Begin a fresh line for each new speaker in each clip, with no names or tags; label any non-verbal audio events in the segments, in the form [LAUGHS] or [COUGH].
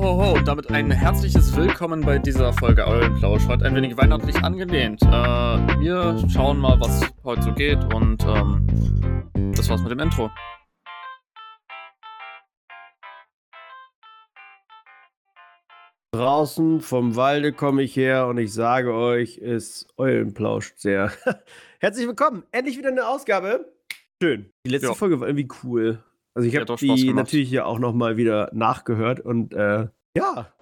Ho, ho, damit ein herzliches Willkommen bei dieser Folge Eulenplausch. Heute ein wenig weihnachtlich angelehnt. Äh, wir schauen mal, was heute so geht und ähm, das war's mit dem Intro.
Draußen vom Walde komme ich her und ich sage euch, es Eulenplauscht sehr. [LAUGHS] Herzlich willkommen, endlich wieder eine Ausgabe. Schön. Die letzte
Ja.
Folge war irgendwie cool. Also ich habe die
gemacht.
natürlich ja auch noch mal wieder nachgehört und äh, ja,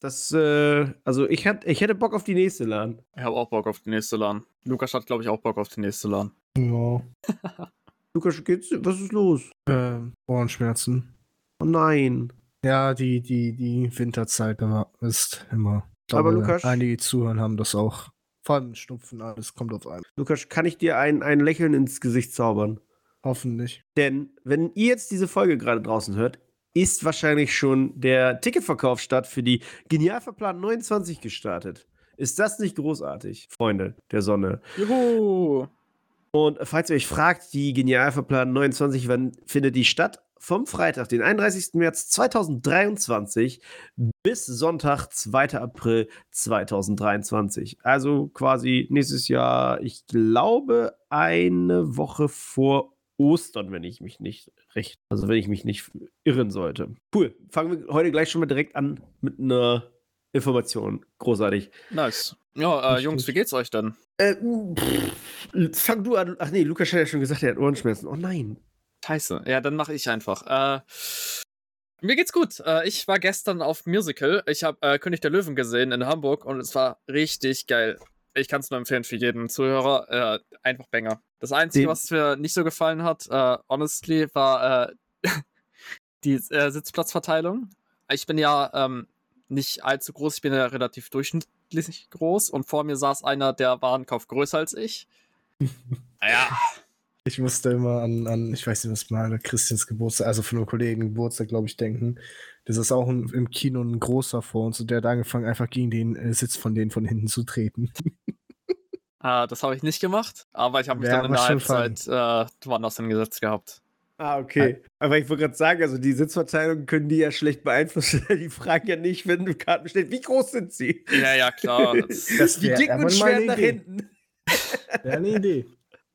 das, äh, also ich, hat, ich hätte Bock auf die nächste LAN.
Ich habe auch Bock auf die nächste LAN. Lukas hat, glaube ich, auch Bock auf die nächste LAN.
Ja. [LAUGHS]
Lukas, geht's? Was ist los?
Äh, Ohrenschmerzen.
Oh nein.
Ja, die, die, die Winterzeit immer ist immer. Ich
Aber
glaube,
Lukas-
Einige Zuhörer haben das auch. Vor allem Schnupfen, alles kommt auf einen.
Lukas, kann ich dir ein, ein Lächeln ins Gesicht zaubern?
Hoffentlich.
Denn wenn ihr jetzt diese Folge gerade draußen hört, ist wahrscheinlich schon der Ticketverkauf statt für die Genialverplan 29 gestartet. Ist das nicht großartig, Freunde der Sonne?
Juhu!
Und falls ihr euch fragt, die Genialverplan 29, wann findet die statt? Vom Freitag, den 31. März 2023 bis Sonntag, 2. April 2023. Also quasi nächstes Jahr, ich glaube, eine Woche vor Ostern, wenn ich mich nicht recht, also wenn ich mich nicht irren sollte. Cool. Fangen wir heute gleich schon mal direkt an mit einer Information. Großartig.
Nice. Ja, äh. Jungs, wie geht's euch denn?
Äh, pff, fang du an. Ach nee, Lukas hat ja schon gesagt, er hat Ohrenschmerzen. Oh nein.
Scheiße. Ja, dann mache ich einfach. Äh, mir geht's gut. Äh, ich war gestern auf Musical. Ich habe äh, König der Löwen gesehen in Hamburg und es war richtig geil. Ich kann es nur empfehlen für jeden Zuhörer. Äh, einfach Banger. Das Einzige,
Den-
was mir nicht so gefallen hat, äh, honestly, war äh, [LAUGHS] die äh, Sitzplatzverteilung. Ich bin ja ähm, nicht allzu groß, ich bin ja relativ durchschnittlich groß und vor mir saß einer, der war einen Kauf größer als ich. [LAUGHS] ja,
Ich musste immer an, an ich weiß nicht, was mal Christians Geburtstag, also von einem Kollegen Geburtstag, glaube ich, denken. Das ist auch ein, im Kino ein großer vor uns und der hat angefangen, einfach gegen den äh, Sitz von denen von hinten zu treten. [LAUGHS]
Äh, das habe ich nicht gemacht, aber ich habe mich
Wär
dann in der Halbzeit äh, woanders hingesetzt gehabt.
Ah, okay. Aber ich wollte gerade sagen, also die Sitzverteilung können die ja schlecht beeinflussen. [LAUGHS] Die fragen ja nicht, wenn du Karten bestellst, wie groß sind sie?
Ja, ja, klar. Das, [LAUGHS]
Das
Wie
wär
dick
aber
und schwer nach
Idee.
hinten. [LAUGHS]
Wäre eine Idee.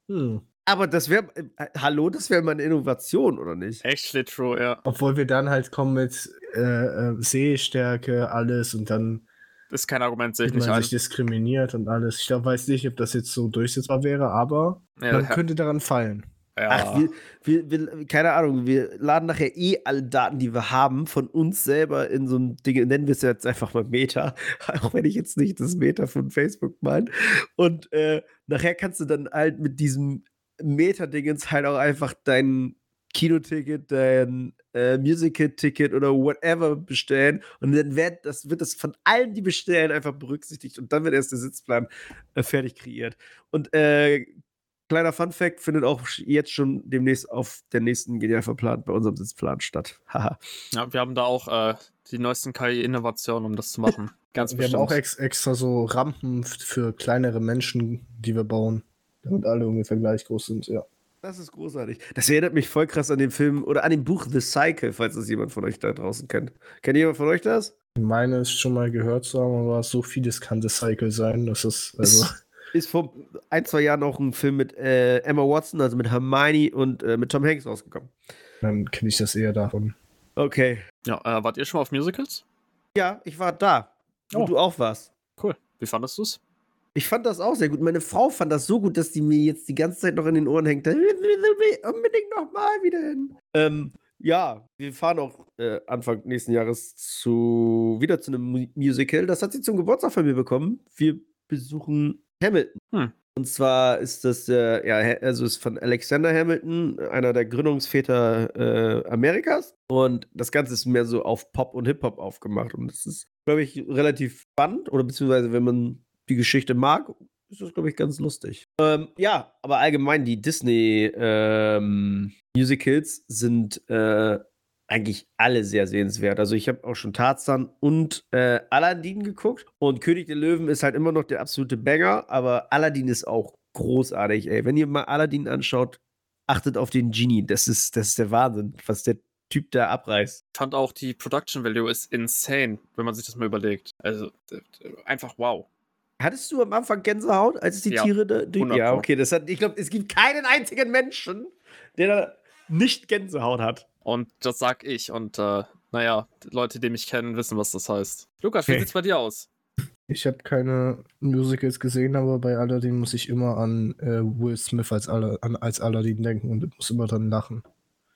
Hm.
Aber das wäre, äh, hallo, das wäre mal eine Innovation, oder nicht?
actually true, ja.
Obwohl wir dann halt kommen mit äh, äh, Sehstärke, alles und dann
ist kein Argument, sehe ich nicht
man sich diskriminiert und alles. Ich glaub, weiß nicht, ob das jetzt so durchsetzbar wäre, aber
Ja,
man könnte daran fallen.
ja.
Ach, wir, wir, wir, keine Ahnung, wir laden nachher eh alle Daten, die wir haben, von uns selber in so ein Ding, nennen wir es jetzt einfach mal Meta, [LAUGHS] auch wenn ich jetzt nicht das Meta von Facebook meine. Und äh, nachher kannst du dann halt mit diesem Meta-Dingens halt auch einfach dein Kinoticket, dein äh, Musical-Ticket oder whatever bestellen. Und dann wird das, wird das von allen, die bestellen, einfach berücksichtigt. Und dann wird erst der Sitzplan äh, fertig kreiert. Und äh, kleiner Fun-Fact findet auch jetzt schon demnächst auf der nächsten Genialverplan bei unserem Sitzplan statt. Haha.
ja, wir haben da auch äh, die neuesten KI-Innovationen, um das zu machen. [LAUGHS] Ganz
wir
bestimmt.
haben auch ex extra so Rampen für kleinere Menschen, die wir bauen, damit alle ungefähr gleich groß sind, ja.
Das ist großartig. Das erinnert mich voll krass an den Film oder an dem Buch The Cycle, falls das jemand von euch da draußen kennt. Kennt jemand von euch das?
Ich meine es schon mal gehört zu haben, aber so vieles kann das Cycle sein, dass es, also,
Ist, ist vor ein, zwei Jahren auch ein Film mit äh, Emma Watson, also mit Hermione und äh, mit Tom Hanks rausgekommen.
dann kenne ich das eher davon.
Okay.
Ja, äh, wart ihr schon mal auf Musicals?
Ja, ich war da. Wo
Oh.
du auch warst.
Cool. Wie fandest du's?
Ich fand das auch sehr gut. Meine Frau fand das so gut, dass die mir jetzt die ganze Zeit noch in den Ohren hängt. Unbedingt noch mal wieder hin. Ähm, ja, wir fahren auch äh, Anfang nächsten Jahres zu wieder zu einem Mu Musical. Das hat sie zum Geburtstag von mir bekommen. Wir besuchen Hamilton.
Hm.
Und zwar ist das äh, ja, also ist von Alexander Hamilton, einer der Gründungsväter äh, Amerikas. Und das Ganze ist mehr so auf Pop und Hip-Hop aufgemacht. Und das ist, glaube ich, relativ spannend. Oder beziehungsweise, wenn man die Geschichte mag, ist das, glaube ich, ganz lustig. Ähm, ja, aber allgemein die Disney-Musicals sind äh, eigentlich alle sehr sehenswert. Also ich habe auch schon Tarzan und äh, Aladdin geguckt und König der Löwen ist halt immer noch der absolute Banger, aber Aladdin ist auch großartig, ey. Wenn ihr mal Aladdin anschaut, achtet auf den Genie. Das ist, das ist der Wahnsinn, was der Typ da abreißt.
Ich fand auch die Production Value ist insane, wenn man sich das mal überlegt. Also äh, einfach wow.
Hattest du am Anfang Gänsehaut, als die
Ja,
Tiere da durch.
100
Ja, okay, das hat. Ich glaube, es gibt keinen einzigen Menschen, der da nicht Gänsehaut hat.
Und das sag ich. Und äh, naja, die Leute, die mich kennen, wissen, was das heißt. Lukas, wie
Okay.
sieht's bei dir aus?
Ich habe keine Musicals gesehen, aber bei Aladdin muss ich immer an äh, Will Smith als, Ala an, als Aladdin denken und muss immer dran lachen.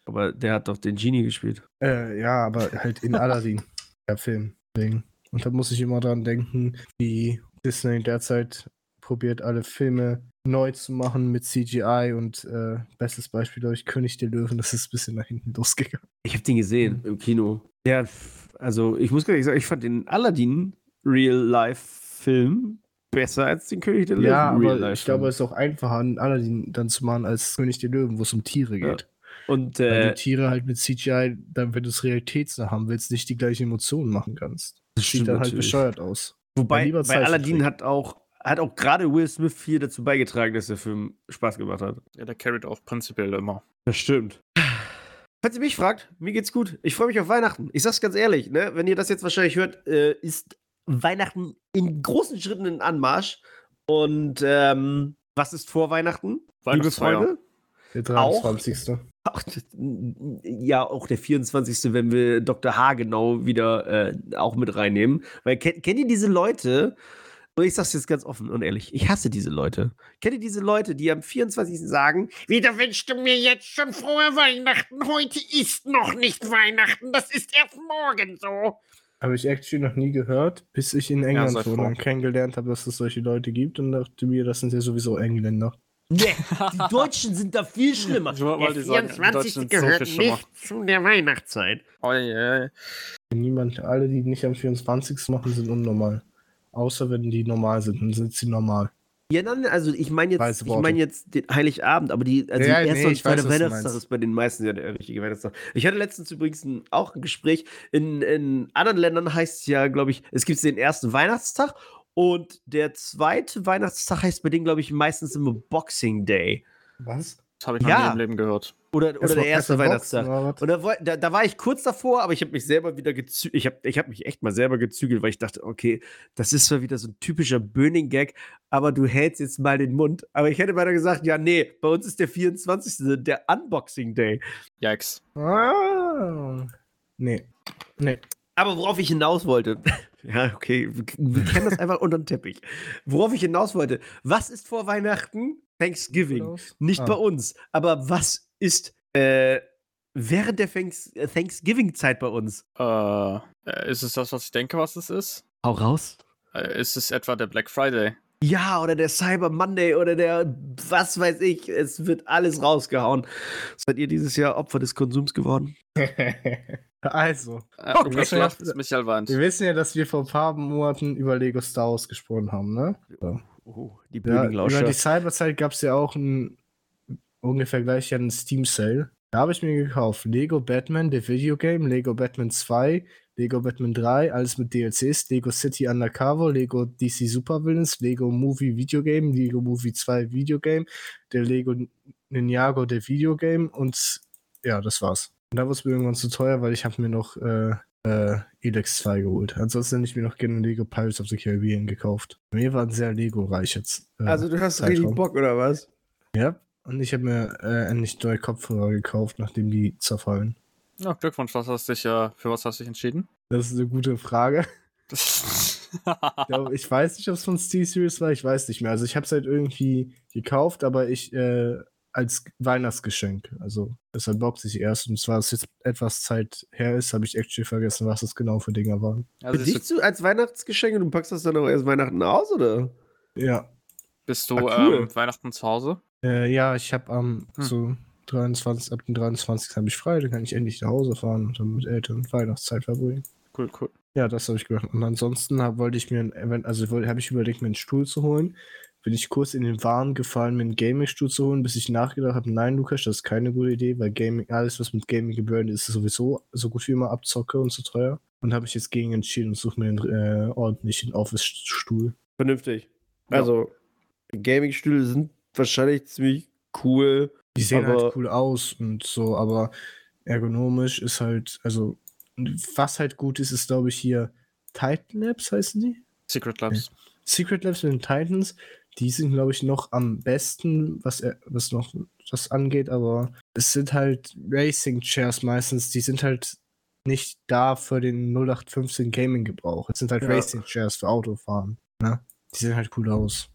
Aber der hat doch den Genie gespielt.
Äh, ja, aber halt in Aladdin, der Film. Deswegen. Und da muss ich immer dran denken, wie Disney derzeit probiert, alle Filme neu zu machen mit CGI und äh, bestes Beispiel, glaube ich, König der Löwen, das ist ein bisschen nach hinten losgegangen.
Ich habe den gesehen im Kino. Der, also ich muss ehrlich sagen, ich fand den Aladdin Real-Life-Film besser als den König der Löwen
Ja, aber
Real-Life-Film.
ich glaube, es ist auch einfacher, einen Aladdin dann zu machen als König der Löwen, wo es um Tiere
Ja.
geht.
Und
Weil
äh,
die Tiere halt mit CGI, dann, wenn du es realitätsnah haben willst, nicht die gleichen Emotionen machen kannst.
das
Sieht dann halt
natürlich.
bescheuert aus.
Wobei bei Aladdin hat auch, hat auch gerade Will Smith viel dazu beigetragen, dass der Film Spaß gemacht hat.
Ja, der carried auch prinzipiell immer.
Das stimmt. Falls ihr mich fragt, mir geht's gut. Ich freue mich auf Weihnachten. Ich sag's ganz ehrlich, ne? Wenn ihr das jetzt wahrscheinlich hört, äh, ist Weihnachten in großen Schritten in Anmarsch. Und ähm, was ist vor Weihnachten? Liebe. Freunde?
Der
Auch?
23.
Ach, ja, auch der 24., wenn wir Dr. H genau wieder äh, auch mit reinnehmen. Weil kennt, kennt ihr diese Leute? Und ich sag's jetzt ganz offen und ehrlich, ich hasse diese Leute. Kennt ihr diese Leute, die am 24. sagen,
Wieder wünschst du mir jetzt schon frohe Weihnachten. Heute ist noch nicht Weihnachten. Das ist erst morgen so.
Habe ich actually noch nie gehört, bis ich in England
froh.
und kennengelernt habe, dass es solche Leute gibt und dachte mir, das sind ja sowieso Engländer.
Nee, [LAUGHS] die Deutschen sind da viel schlimmer.
Ich wollte sagen, die
24.
Deutschen sind so
gehört
schlimmer.
nicht zu der Weihnachtszeit.
Oh, yeah.
Niemand, alle, die nicht am 24. machen, sind unnormal. Außer wenn die normal sind, dann sind sie normal.
Ja, nein, also ich meine jetzt,
Weiße
ich meine jetzt den Heiligabend, aber die, also
Ja,
die erste
nee,
und zweite Weihnachtstag ist bei den meisten ja der richtige Weihnachtstag. Ich hatte letztens übrigens ein, auch ein Gespräch. In, in anderen Ländern heißt es ja, glaube ich, es gibt den ersten Weihnachtstag und der zweite Weihnachtstag heißt bei denen, glaube ich, meistens immer Boxing Day.
Was?
Das habe ich noch
Ja.
nie im Leben gehört.
Oder, oder der erste Weihnachtstag. Und da, da, da war ich kurz davor, aber ich habe mich selber wieder gezügelt. Ich habe ich hab mich echt mal selber gezügelt, weil ich dachte, okay, das ist zwar wieder so ein typischer Böning-Gag, aber du hältst jetzt mal den Mund. Aber ich hätte weiter gesagt, ja, nee, bei uns ist der 24. der Unboxing Day.
Yikes.
Ah. Nee. Nee.
Aber worauf ich hinaus wollte, [LAUGHS] ja, okay, wir, kennen das einfach unter den Teppich. Worauf ich hinaus wollte, was ist vor Weihnachten? Thanksgiving. Nicht
Ah.
bei uns. Aber was ist äh, während der Thanks Thanksgiving-Zeit bei uns?
Äh, äh, ist es das, was ich denke, was es ist?
Hau raus.
Äh, ist es etwa der Black Friday?
Ja, oder der Cyber Monday oder der, was weiß ich, es wird alles rausgehauen. Seid ihr dieses Jahr Opfer des Konsums geworden? [LAUGHS]
also,
Äh,
Okay.
Ist Michael weint.
wir wissen ja, dass wir vor ein paar Monaten über Lego Star Wars gesprochen haben, ne? Ja.
Oh, die
Ja, über die Cyberzeit gab es ja auch ein ungefähr gleich einen Steam Sale. Da habe ich mir gekauft Lego Batman, der Videogame, Lego Batman 2, Lego Batman 3, alles mit DLCs, Lego City Undercover, Lego DC Supervillains, Lego Movie Videogame, Lego Movie 2 Videogame, der Lego Ninjago der Videogame und ja, das war's. Und da wurde es mir irgendwann zu teuer, weil ich habe mir noch äh, äh, Elex 2 geholt. Ansonsten hätte ich mir noch gerne Lego Pirates of the Caribbean gekauft. Mir war ein sehr Lego-reich jetzt. äh,
also du hast
Zeitraum.
richtig Bock, oder was?
ja, und ich habe mir äh, endlich neue Kopfhörer gekauft, nachdem die zerfallen.
Ja, Glückwunsch, was hast dich, äh, für was hast du dich entschieden?
Das ist eine gute Frage. [LAUGHS] Ich, glaub, ich weiß nicht, ob es von SteelSeries war, ich weiß nicht mehr. Also ich habe es halt irgendwie gekauft, aber ich äh, als Weihnachtsgeschenk. Also das unboxe ich erst. Und zwar, dass jetzt etwas Zeit her ist, habe ich actually vergessen, was das genau für Dinger waren.
also
dich zu, als Weihnachtsgeschenk und du packst das dann auch erst Weihnachten aus, oder?
Ja.
du, bist du
Ah, cool.
ähm, Weihnachten zu Hause?
Äh, ja, ich habe am
Hm.
so 23, ab dem 23. habe ich frei, dann kann ich endlich nach Hause fahren und dann mit Eltern Weihnachtszeit verbringen.
Cool, cool.
Ja, das habe ich gemacht. Und ansonsten hab, wollte ich mir, ein also habe ich überlegt, mir einen Stuhl zu holen. Bin ich kurz in den Wahn gefallen, mir einen Gaming-Stuhl zu holen, bis ich nachgedacht habe, nein, Lukas, das ist keine gute Idee, weil Gaming, alles, was mit Gaming gebühren ist, ist sowieso so gut wie immer Abzocke und zu teuer. Und habe ich jetzt gegen entschieden und suche mir einen äh, ordentlichen Office-Stuhl.
Vernünftig.
Ja.
Also, Gaming-Stühle sind wahrscheinlich ziemlich cool.
Die sehen
Aber-
halt cool aus und so, aber ergonomisch ist halt, also was halt gut ist, ist glaube ich hier Titan Labs heißen die?
Secret Labs.
Secret Labs mit den Titans, die sind glaube ich noch am besten, was, er- was noch das angeht, aber es sind halt Racing Chairs meistens, die sind halt nicht da für den 0815 Gaming Gebrauch. Es sind halt
Ja.
Racing Chairs für Autofahren. Ne? Die sehen halt cool aus.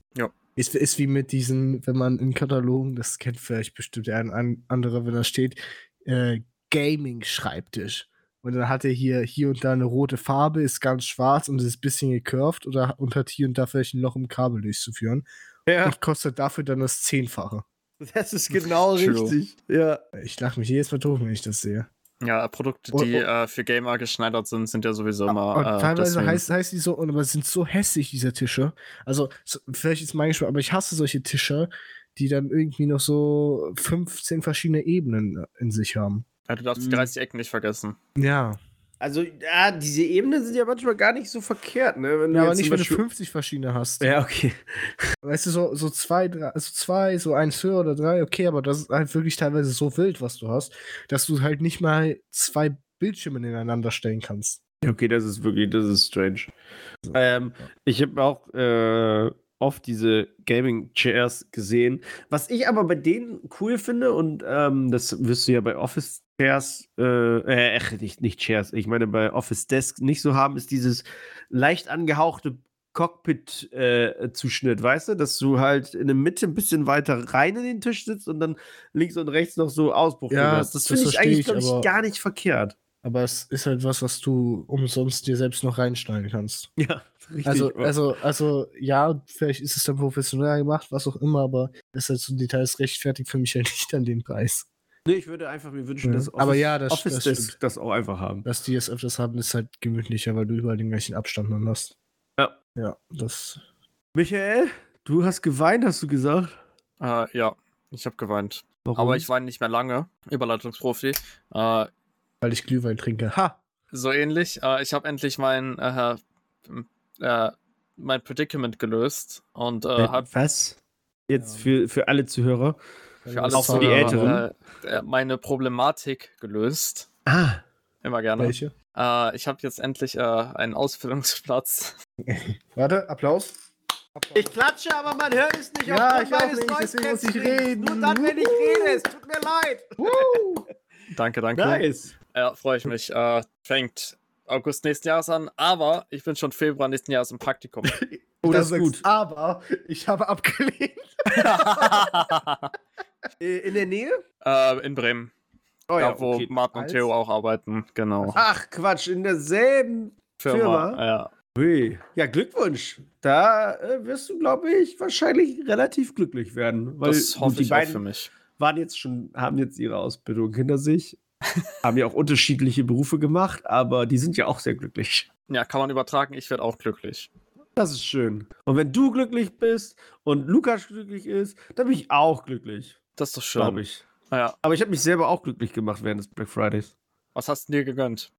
Ist, ist wie mit diesen, wenn man in Katalogen, das kennt vielleicht bestimmt ein, ein anderer, wenn da steht, äh, Gaming-Schreibtisch. Und dann hat er hier, hier und da eine rote Farbe, ist ganz schwarz und ist ein bisschen gecurved oder und hat hier und da vielleicht ein Loch im Kabel durchzuführen.
Ja,
Und kostet dafür dann das Zehnfache.
das ist genau richtig. Ja.
Ich lache mich jedes Mal doof, wenn ich das sehe.
Ja, Produkte,
Und-
die
und-
äh, für Gamer geschneidert sind, sind ja sowieso immer.
Und
äh,
teilweise
deswegen-
heißt, heißt die so, und aber es sind so hässlich, diese Tische. Also, so, vielleicht ist mein Geschmack, aber ich hasse solche Tische, die dann irgendwie noch so 15 verschiedene Ebenen in sich haben.
Ja, du darfst die
Mhm.
30 Ecken nicht vergessen.
Ja.
Also, ja, diese Ebenen sind ja manchmal gar nicht so verkehrt, ne? Wenn du
Ja, aber nicht, wenn du
Beispiel-
50 verschiedene hast.
Ja, okay. [LAUGHS]
Weißt du, so, so zwei, drei, also zwei, so eins höher oder drei, okay, aber das ist halt wirklich teilweise so wild, was du hast, dass du halt nicht mal zwei Bildschirme nebeneinander stellen kannst.
Ja, Okay, das ist wirklich, das ist strange. Ähm, ich habe auch äh, oft diese Gaming-Chairs gesehen. Was ich aber bei denen cool finde, und ähm, das wirst du ja bei Office-Chairs, äh, äh, nicht, nicht Chairs, ich meine bei Office-Desk nicht so haben, ist dieses leicht angehauchte Cockpit-Zuschnitt, weißt du? Dass du halt in der Mitte ein bisschen weiter rein in den Tisch sitzt und dann links und rechts noch so Ausbruch
Ja,
hast. Das
das
finde ich eigentlich,
ich,
glaube ich,
aber-
gar nicht verkehrt.
Aber es ist halt was, was du umsonst dir selbst noch reinschneiden kannst. [LAUGHS]
Ja, richtig.
Also, also, also, ja, vielleicht ist es dann professioneller gemacht, was auch immer, aber das ist halt so Details rechtfertigt für mich halt [LAUGHS] nicht an den Preis.
Nee, ich würde einfach mir wünschen,
Ja.
dass
Aber ja, das-
Office
das
Desk das auch einfach haben.
Dass die es öfters haben, ist halt gemütlicher, weil du überall den gleichen Abstand dann hast.
Ja.
Ja, das.
Michael, du hast geweint, hast du gesagt.
Äh, ja, ich habe geweint.
Warum?
Aber ich weine nicht mehr lange. Überleitungsprofi. Äh,
Weil ich Glühwein trinke. Ha!
so ähnlich. Äh, ich habe endlich mein, äh, äh, mein Predicament gelöst und äh, habe
was? Jetzt
Ja.
für, für alle Zuhörer.
Für alle
Auch für die Älteren.
Äh, meine Problematik gelöst.
Ah,
Immer gerne.
Welche?
Äh, ich habe jetzt endlich äh, einen Ausbildungsplatz. [LAUGHS]
Warte, Applaus.
ich klatsche, aber man hört es nicht.
Ja, ich auch
meines
nicht, deswegen muss ich reden.
Nur dann, wenn ich rede. Es tut mir leid.
Danke, danke.
Nice.
Ja, freue ich mich. Äh, fängt August nächsten Jahres an, aber ich bin schon Februar nächsten Jahres im Praktikum. [LAUGHS]
Oder
Das ist
sagst,
gut.
Aber ich habe abgelehnt. [LAUGHS]
In der Nähe?
äh, in Bremen.
Oh
da, wo
okay.
Martin und
Als-
Theo auch arbeiten. Genau.
Ach, Quatsch, in derselben
Firma.
Firma?
Ja.
Hui. Ja, Glückwunsch. Da äh, wirst du, glaube ich, wahrscheinlich relativ glücklich werden. Weil
Das
gut,
hoffe
die
ich auch für mich.
waren jetzt schon, haben jetzt ihre Ausbildung hinter sich, [LAUGHS] haben ja auch unterschiedliche Berufe gemacht, aber die sind ja auch sehr glücklich.
Ja, kann man übertragen. Ich werde auch glücklich.
Das ist schön. Und wenn du glücklich bist und Lukas glücklich ist, dann bin ich auch glücklich,
Das ist doch schön.
glaube ich.
Ja.
Aber ich habe mich selber auch glücklich gemacht während des Black Fridays.
Was hast du dir gegönnt?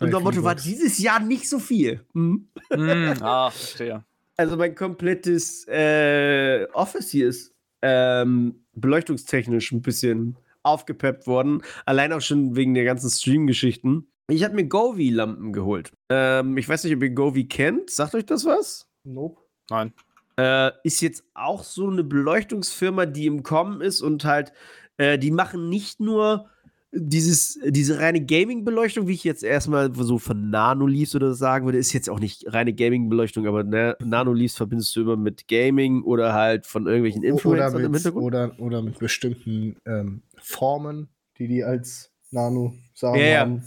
Unser Motto war dieses Jahr nicht so viel. Hm?
hm, [LAUGHS] ah, verstehe.
Also mein komplettes äh, Office hier ist ähm, beleuchtungstechnisch ein bisschen aufgepeppt worden. Allein auch schon wegen der ganzen Stream-Geschichten. Ich habe mir Govi-Lampen geholt. Ähm, ich weiß nicht, ob ihr Govi kennt. Sagt euch das was?
Nope.
Nein.
Äh, ist jetzt auch so eine Beleuchtungsfirma, die im Kommen ist und halt, äh, die machen nicht nur dieses, diese reine Gaming-Beleuchtung, wie ich jetzt erstmal so von Nanoleafs oder so sagen würde, ist jetzt auch nicht reine Gaming-Beleuchtung, aber ne, Nanoleafs verbindest du immer mit Gaming oder halt von irgendwelchen
Oder
Influencern im
mit,
Hintergrund.
oder, oder mit bestimmten ähm, Formen, die die als Nano-Sachen
Ja, ja.
haben.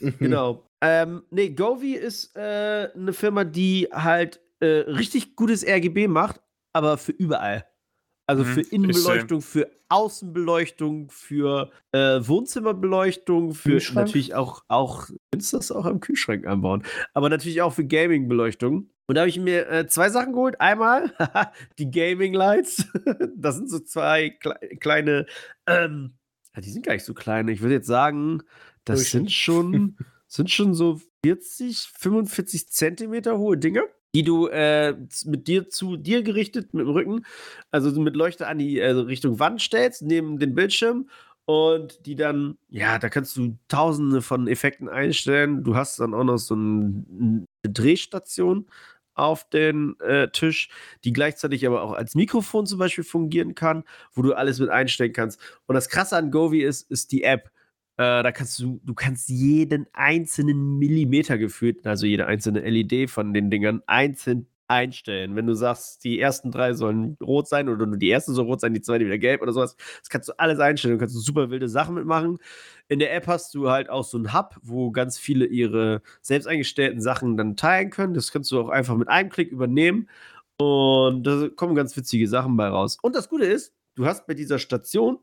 Mhm.
Genau. Ähm, nee, Govi ist äh, eine Firma, die halt äh, richtig gutes RGB macht, aber für überall. Also
Mhm,
für Innenbeleuchtung, für Außenbeleuchtung, für äh, Wohnzimmerbeleuchtung, für natürlich auch, auch, kannst du das auch am Kühlschrank anbauen, aber natürlich auch für Gaming-Beleuchtung. Und da habe ich mir äh, zwei Sachen geholt. Einmal [LAUGHS] die Gaming Lights. [LAUGHS] das sind so zwei kle kleine, ähm, ja, die sind gar nicht so klein. Ich würde jetzt sagen, das sind schon, [LAUGHS] sind schon so 40, 45 Zentimeter hohe Dinge, die du äh, mit dir zu dir gerichtet mit dem Rücken, also so mit Leuchte an die also Richtung Wand stellst, neben den Bildschirm und die dann, ja, da kannst du tausende von Effekten einstellen. Du hast dann auch noch so ein, eine Drehstation auf den äh, Tisch, die gleichzeitig aber auch als Mikrofon zum Beispiel fungieren kann, wo du alles mit einstellen kannst. Und das Krasse an Govi ist, ist die App. Äh, da kannst du, du kannst jeden einzelnen Millimeter gefühlt, also jede einzelne LED von den Dingern, einzeln einstellen. Wenn du sagst, die ersten drei sollen rot sein oder nur die erste soll rot sein, die zweite wieder gelb oder sowas, das kannst du alles einstellen. Du kannst super wilde Sachen mitmachen. In der App hast du halt auch so einen Hub, wo ganz viele ihre selbst eingestellten Sachen dann teilen können. Das kannst du auch einfach mit einem Klick übernehmen. Und da kommen ganz witzige Sachen bei raus. Und das Gute ist, du hast bei dieser Station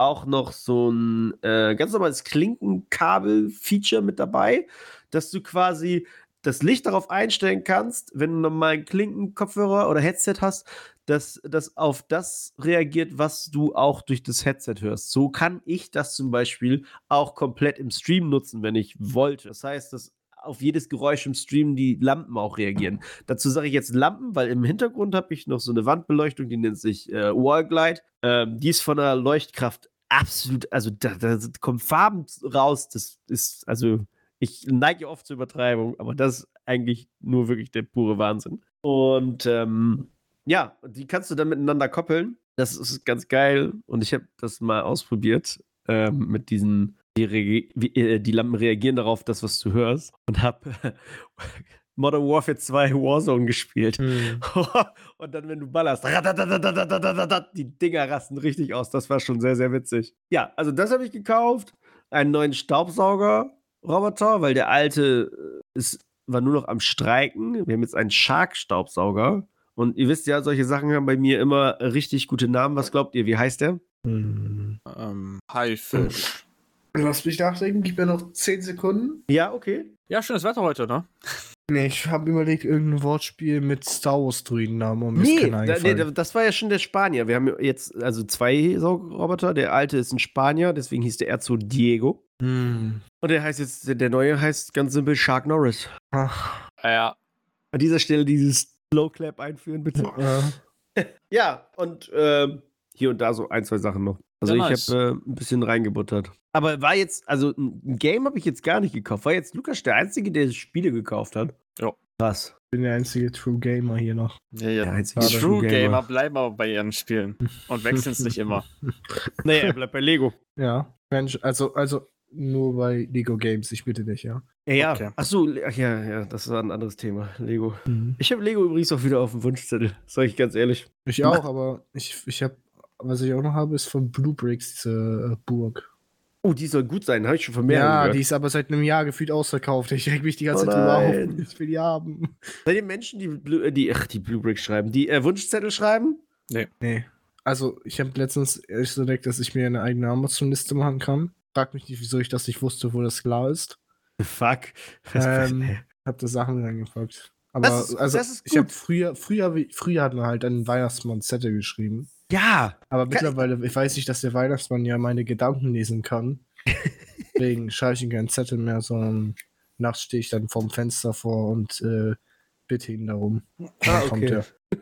auch noch so ein äh, ganz normales Klinkenkabel-Feature mit dabei, dass du quasi das Licht darauf einstellen kannst, wenn du einen Klinkenkopfhörer oder Headset hast, dass das auf das reagiert, was du auch durch das Headset hörst. So kann ich das zum Beispiel auch komplett im Stream nutzen, wenn ich wollte. Das heißt, dass auf jedes Geräusch im Stream die Lampen auch reagieren. Dazu sage ich jetzt Lampen, weil im Hintergrund habe ich noch so eine Wandbeleuchtung, die nennt sich äh, Wallglide. Ähm, die ist von der Leuchtkraft absolut, also da, da kommen Farben raus. Das ist, also ich neige oft zur Übertreibung, aber das ist eigentlich nur wirklich der pure Wahnsinn. Und ähm, ja, die kannst du dann miteinander koppeln. Das ist ganz geil. Und ich habe das mal ausprobiert ähm, mit diesen, die, äh, die, Lampen reagieren darauf, das, was du hörst. Und habe [LAUGHS] Modern Warfare 2 Warzone gespielt. Hm. [LAUGHS] und dann, wenn du ballerst, die Dinger rasten richtig aus. Das war schon sehr, sehr witzig. Ja, also das habe ich gekauft. Einen neuen Staubsauger Roboter, weil der alte äh, ist, war nur noch am Streiken. Wir haben jetzt einen Shark-Staubsauger. Und ihr wisst ja, solche Sachen haben bei mir immer richtig gute Namen. Was glaubt ihr, wie heißt der?
Hm. Ähm, Haifisch.
Lass mich nachdenken, gib mir noch 10 Sekunden.
Ja, okay.
Ja, schönes Wetter heute, ne?
Nee, ich habe überlegt, irgendein Wortspiel mit Star Wars Druidennamen. Um
nee, da, nee, das war ja schon der Spanier. Wir haben jetzt also zwei Saugroboter. Der alte ist ein Spanier, deswegen hieß der Erzo Diego. Hm. Und der heißt jetzt, der neue heißt ganz simpel Shark Norris.
Ach. Ja.
An dieser Stelle dieses Slow Clap einführen, bitte. Ja, [LAUGHS] ja und ähm, hier und da so ein, zwei Sachen noch. Also ja, ich nice. habe äh, ein bisschen reingebuttert. Aber war jetzt, also ein Game habe ich jetzt gar nicht gekauft. War jetzt Lukas der Einzige, der Spiele gekauft hat?
Ja.
Krass.
Ich bin der einzige True Gamer hier noch.
Ja, ja. Der einzige True, True Gamer. Gamer bleiben aber bei ihren Spielen und wechseln es nicht immer. [LAUGHS]
naja, er bleibt bei Lego.
Ja. Mensch, also, also nur bei Lego Games, ich bitte dich, ja.
Ja, ja. Okay. Achso, ach ja, ja, das war ein anderes Thema. Lego. Mhm. Ich habe Lego übrigens auch wieder auf dem Wunschzettel, sag ich ganz ehrlich.
Ich auch, aber ich, ich habe, was ich auch noch habe, ist von Blue Bricks diese äh, Burg.
Oh, die soll gut sein, habe ich schon von mehreren
Ja, gehört. die ist aber seit einem Jahr gefühlt ausverkauft. Ich reg mich die ganze oh Zeit drüber auf. Ich will die haben.
Seid ihr Menschen, die, Blue, äh, die, ach, die Blue Bricks schreiben, die äh, Wunschzettel schreiben?
Nee. Nee. Also, ich habe letztens ehrlich so entdeckt, dass ich mir eine eigene Amazon-Liste machen kann. Frag mich nicht, wieso ich das nicht wusste, wo das klar ist.
Fuck.
Ähm, hab da Sachen reingepackt. Aber das ist, also, das ich habe früher, früher, früher hat man halt einen Weihnachtsmann Zettel geschrieben.
Ja.
Aber mittlerweile ich weiß ich, dass der Weihnachtsmann ja meine Gedanken lesen kann. [LAUGHS] Deswegen schreibe ich ihm keinen Zettel mehr, sondern nachts stehe ich dann vorm Fenster vor und äh, bitte ihn darum.
Ah, okay. [LAUGHS]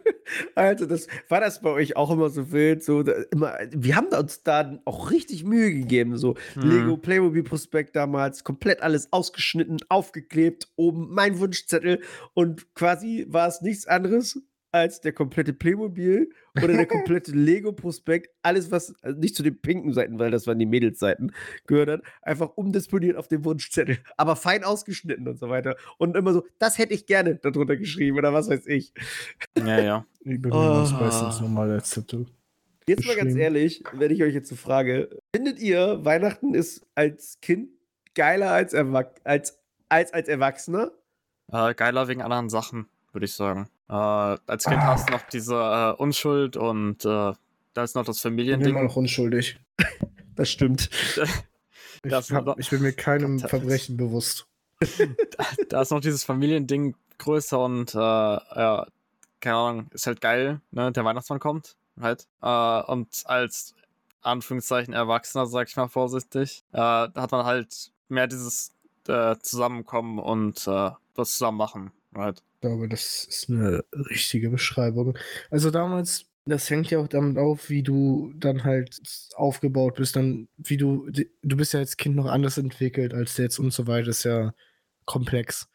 Also, das war das bei euch auch immer so wild. So, da, immer, wir haben uns da auch richtig Mühe gegeben. So, mhm. Lego Playmobil Prospekt damals, komplett alles ausgeschnitten, aufgeklebt, oben mein Wunschzettel und quasi war es nichts anderes als der komplette Playmobil oder der komplette [LAUGHS] Lego-Prospekt, alles, was also nicht zu den pinken Seiten, weil das waren die Mädelsseiten, gehört hat, einfach umdisponiert auf dem Wunschzettel, aber fein ausgeschnitten und so weiter. Und immer so, das hätte ich gerne darunter geschrieben oder was weiß ich.
Ja, ja. [LAUGHS]
Ich bin oh. meistens normal als
Zettel. Jetzt mal ganz ehrlich, wenn ich euch jetzt so frage, findet ihr, Weihnachten ist als Kind geiler als, Erwach als, als, als Erwachsener?
Äh, geiler wegen anderen Sachen, würde ich sagen. Äh, als Kind ah. hast du noch diese äh, Unschuld und äh, da ist noch das Familiending. Ich
bin immer noch unschuldig. [LAUGHS]
das stimmt. [LAUGHS]
ich, hab, ich, bin mir keinem [LAUGHS] Verbrechen bewusst.
da, da, ist noch dieses Familiending größer und äh, ja, keine Ahnung, ist halt geil, ne? Der Weihnachtsmann kommt halt. Äh, und als Anführungszeichen Erwachsener, sag ich mal vorsichtig, äh, da hat man halt mehr dieses Zusammenkommen und was zusammen machen.
Ich glaube, das ist eine richtige Beschreibung. Also damals das hängt ja auch damit auf, wie du dann halt aufgebaut bist, dann wie du du bist ja als Kind noch anders entwickelt als jetzt und so weiter, ist ja komplex.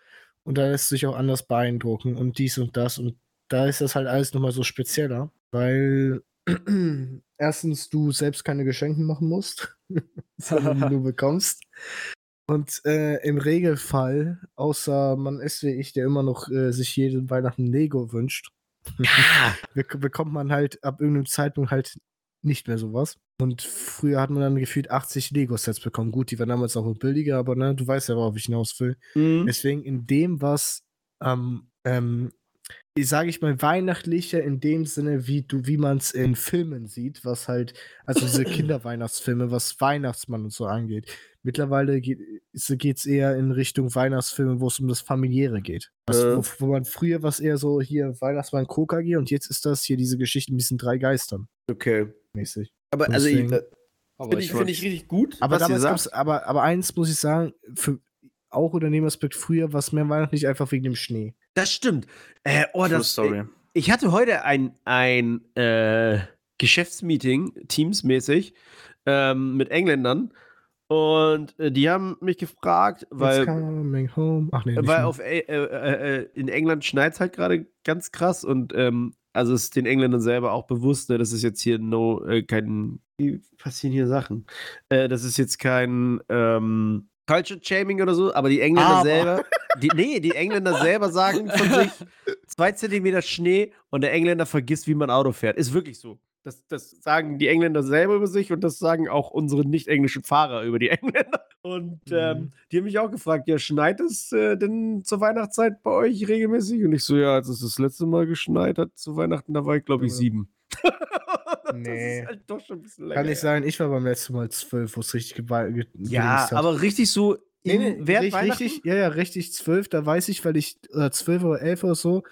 Und da lässt sich auch anders beeindrucken und dies und das und da ist das halt alles noch mal so spezieller, weil [CLEARS THROAT] erstens du selbst keine Geschenke machen musst, [LAUGHS] sondern du bekommst. Und äh, im Regelfall, außer man ist wie ich, der immer noch äh, sich jeden Weihnachten Lego wünscht, [LAUGHS] bek- bekommt man halt ab irgendeinem Zeitpunkt halt nicht mehr sowas. Und früher hat man dann gefühlt 80 Lego-Sets bekommen. Gut, die waren damals auch billiger, aber ne, du weißt ja, worauf ich hinaus will.
Mhm.
Deswegen in dem, was am, ähm, sage ich mal, weihnachtlicher in dem Sinne, wie du, wie man es in Filmen sieht, was halt, also diese [CLEARS THROAT] Kinderweihnachtsfilme, was Weihnachtsmann und so angeht. Mittlerweile geht es eher in Richtung Weihnachtsfilme, wo es um das Familiäre geht. Was,
Äh.
wo, wo man früher was eher so hier Weihnachtsmann KKG und jetzt ist das hier diese Geschichte mit diesen drei Geistern
Okay.
mäßig.
Aber also ich,
Deswegen-
äh,
Aber
finde ich, find ich richtig gut.
Aber
was ihr
damals
sagt.
gab's, aber, aber eins muss ich sagen, für, auch unter dem Aspekt früher war es mehr weihnachtlich einfach wegen dem Schnee.
Das stimmt. Äh, oh,
True
das,
Story.
äh, ich hatte heute ein, ein äh, Geschäftsmeeting, teamsmäßig, ähm, mit Engländern. Und äh, die haben mich gefragt,
It's
weil,
coming home. Ach nee,
weil auf, äh, äh, äh, in England schneit es halt gerade ganz krass und ähm, also ist den Engländern selber auch bewusst, ne, das ist jetzt hier no, äh, kein, wie passieren hier Sachen? Äh, das ist jetzt kein ähm, Culture Shaming oder so, aber die Engländer
Aber.
selber, die, nee, die Engländer selber sagen von sich, zwei Zentimeter Schnee und der Engländer vergisst, wie man Auto fährt. Ist wirklich so. Das, das sagen die Engländer selber über sich und das sagen auch unsere nicht-englischen Fahrer über die [LAUGHS] Engländer. Und ähm,
Mhm.
die haben mich auch gefragt, ja, schneit es äh, denn zur Weihnachtszeit bei euch regelmäßig? Und ich so, ja, als es das letzte Mal geschneit hat zu Weihnachten, da war ich, glaube ich, sieben. [LAUGHS] das
Nee.
ist halt doch schon ein bisschen länger.
Kann ich
her.
sagen, ich war beim letzten Mal zwölf, wo es richtig gewalt ge
Ja,
hat.
aber richtig so
Nee, nee, richtig, ja, ja, richtig zwölf, da weiß ich, weil ich, oder zwölf oder elf oder so,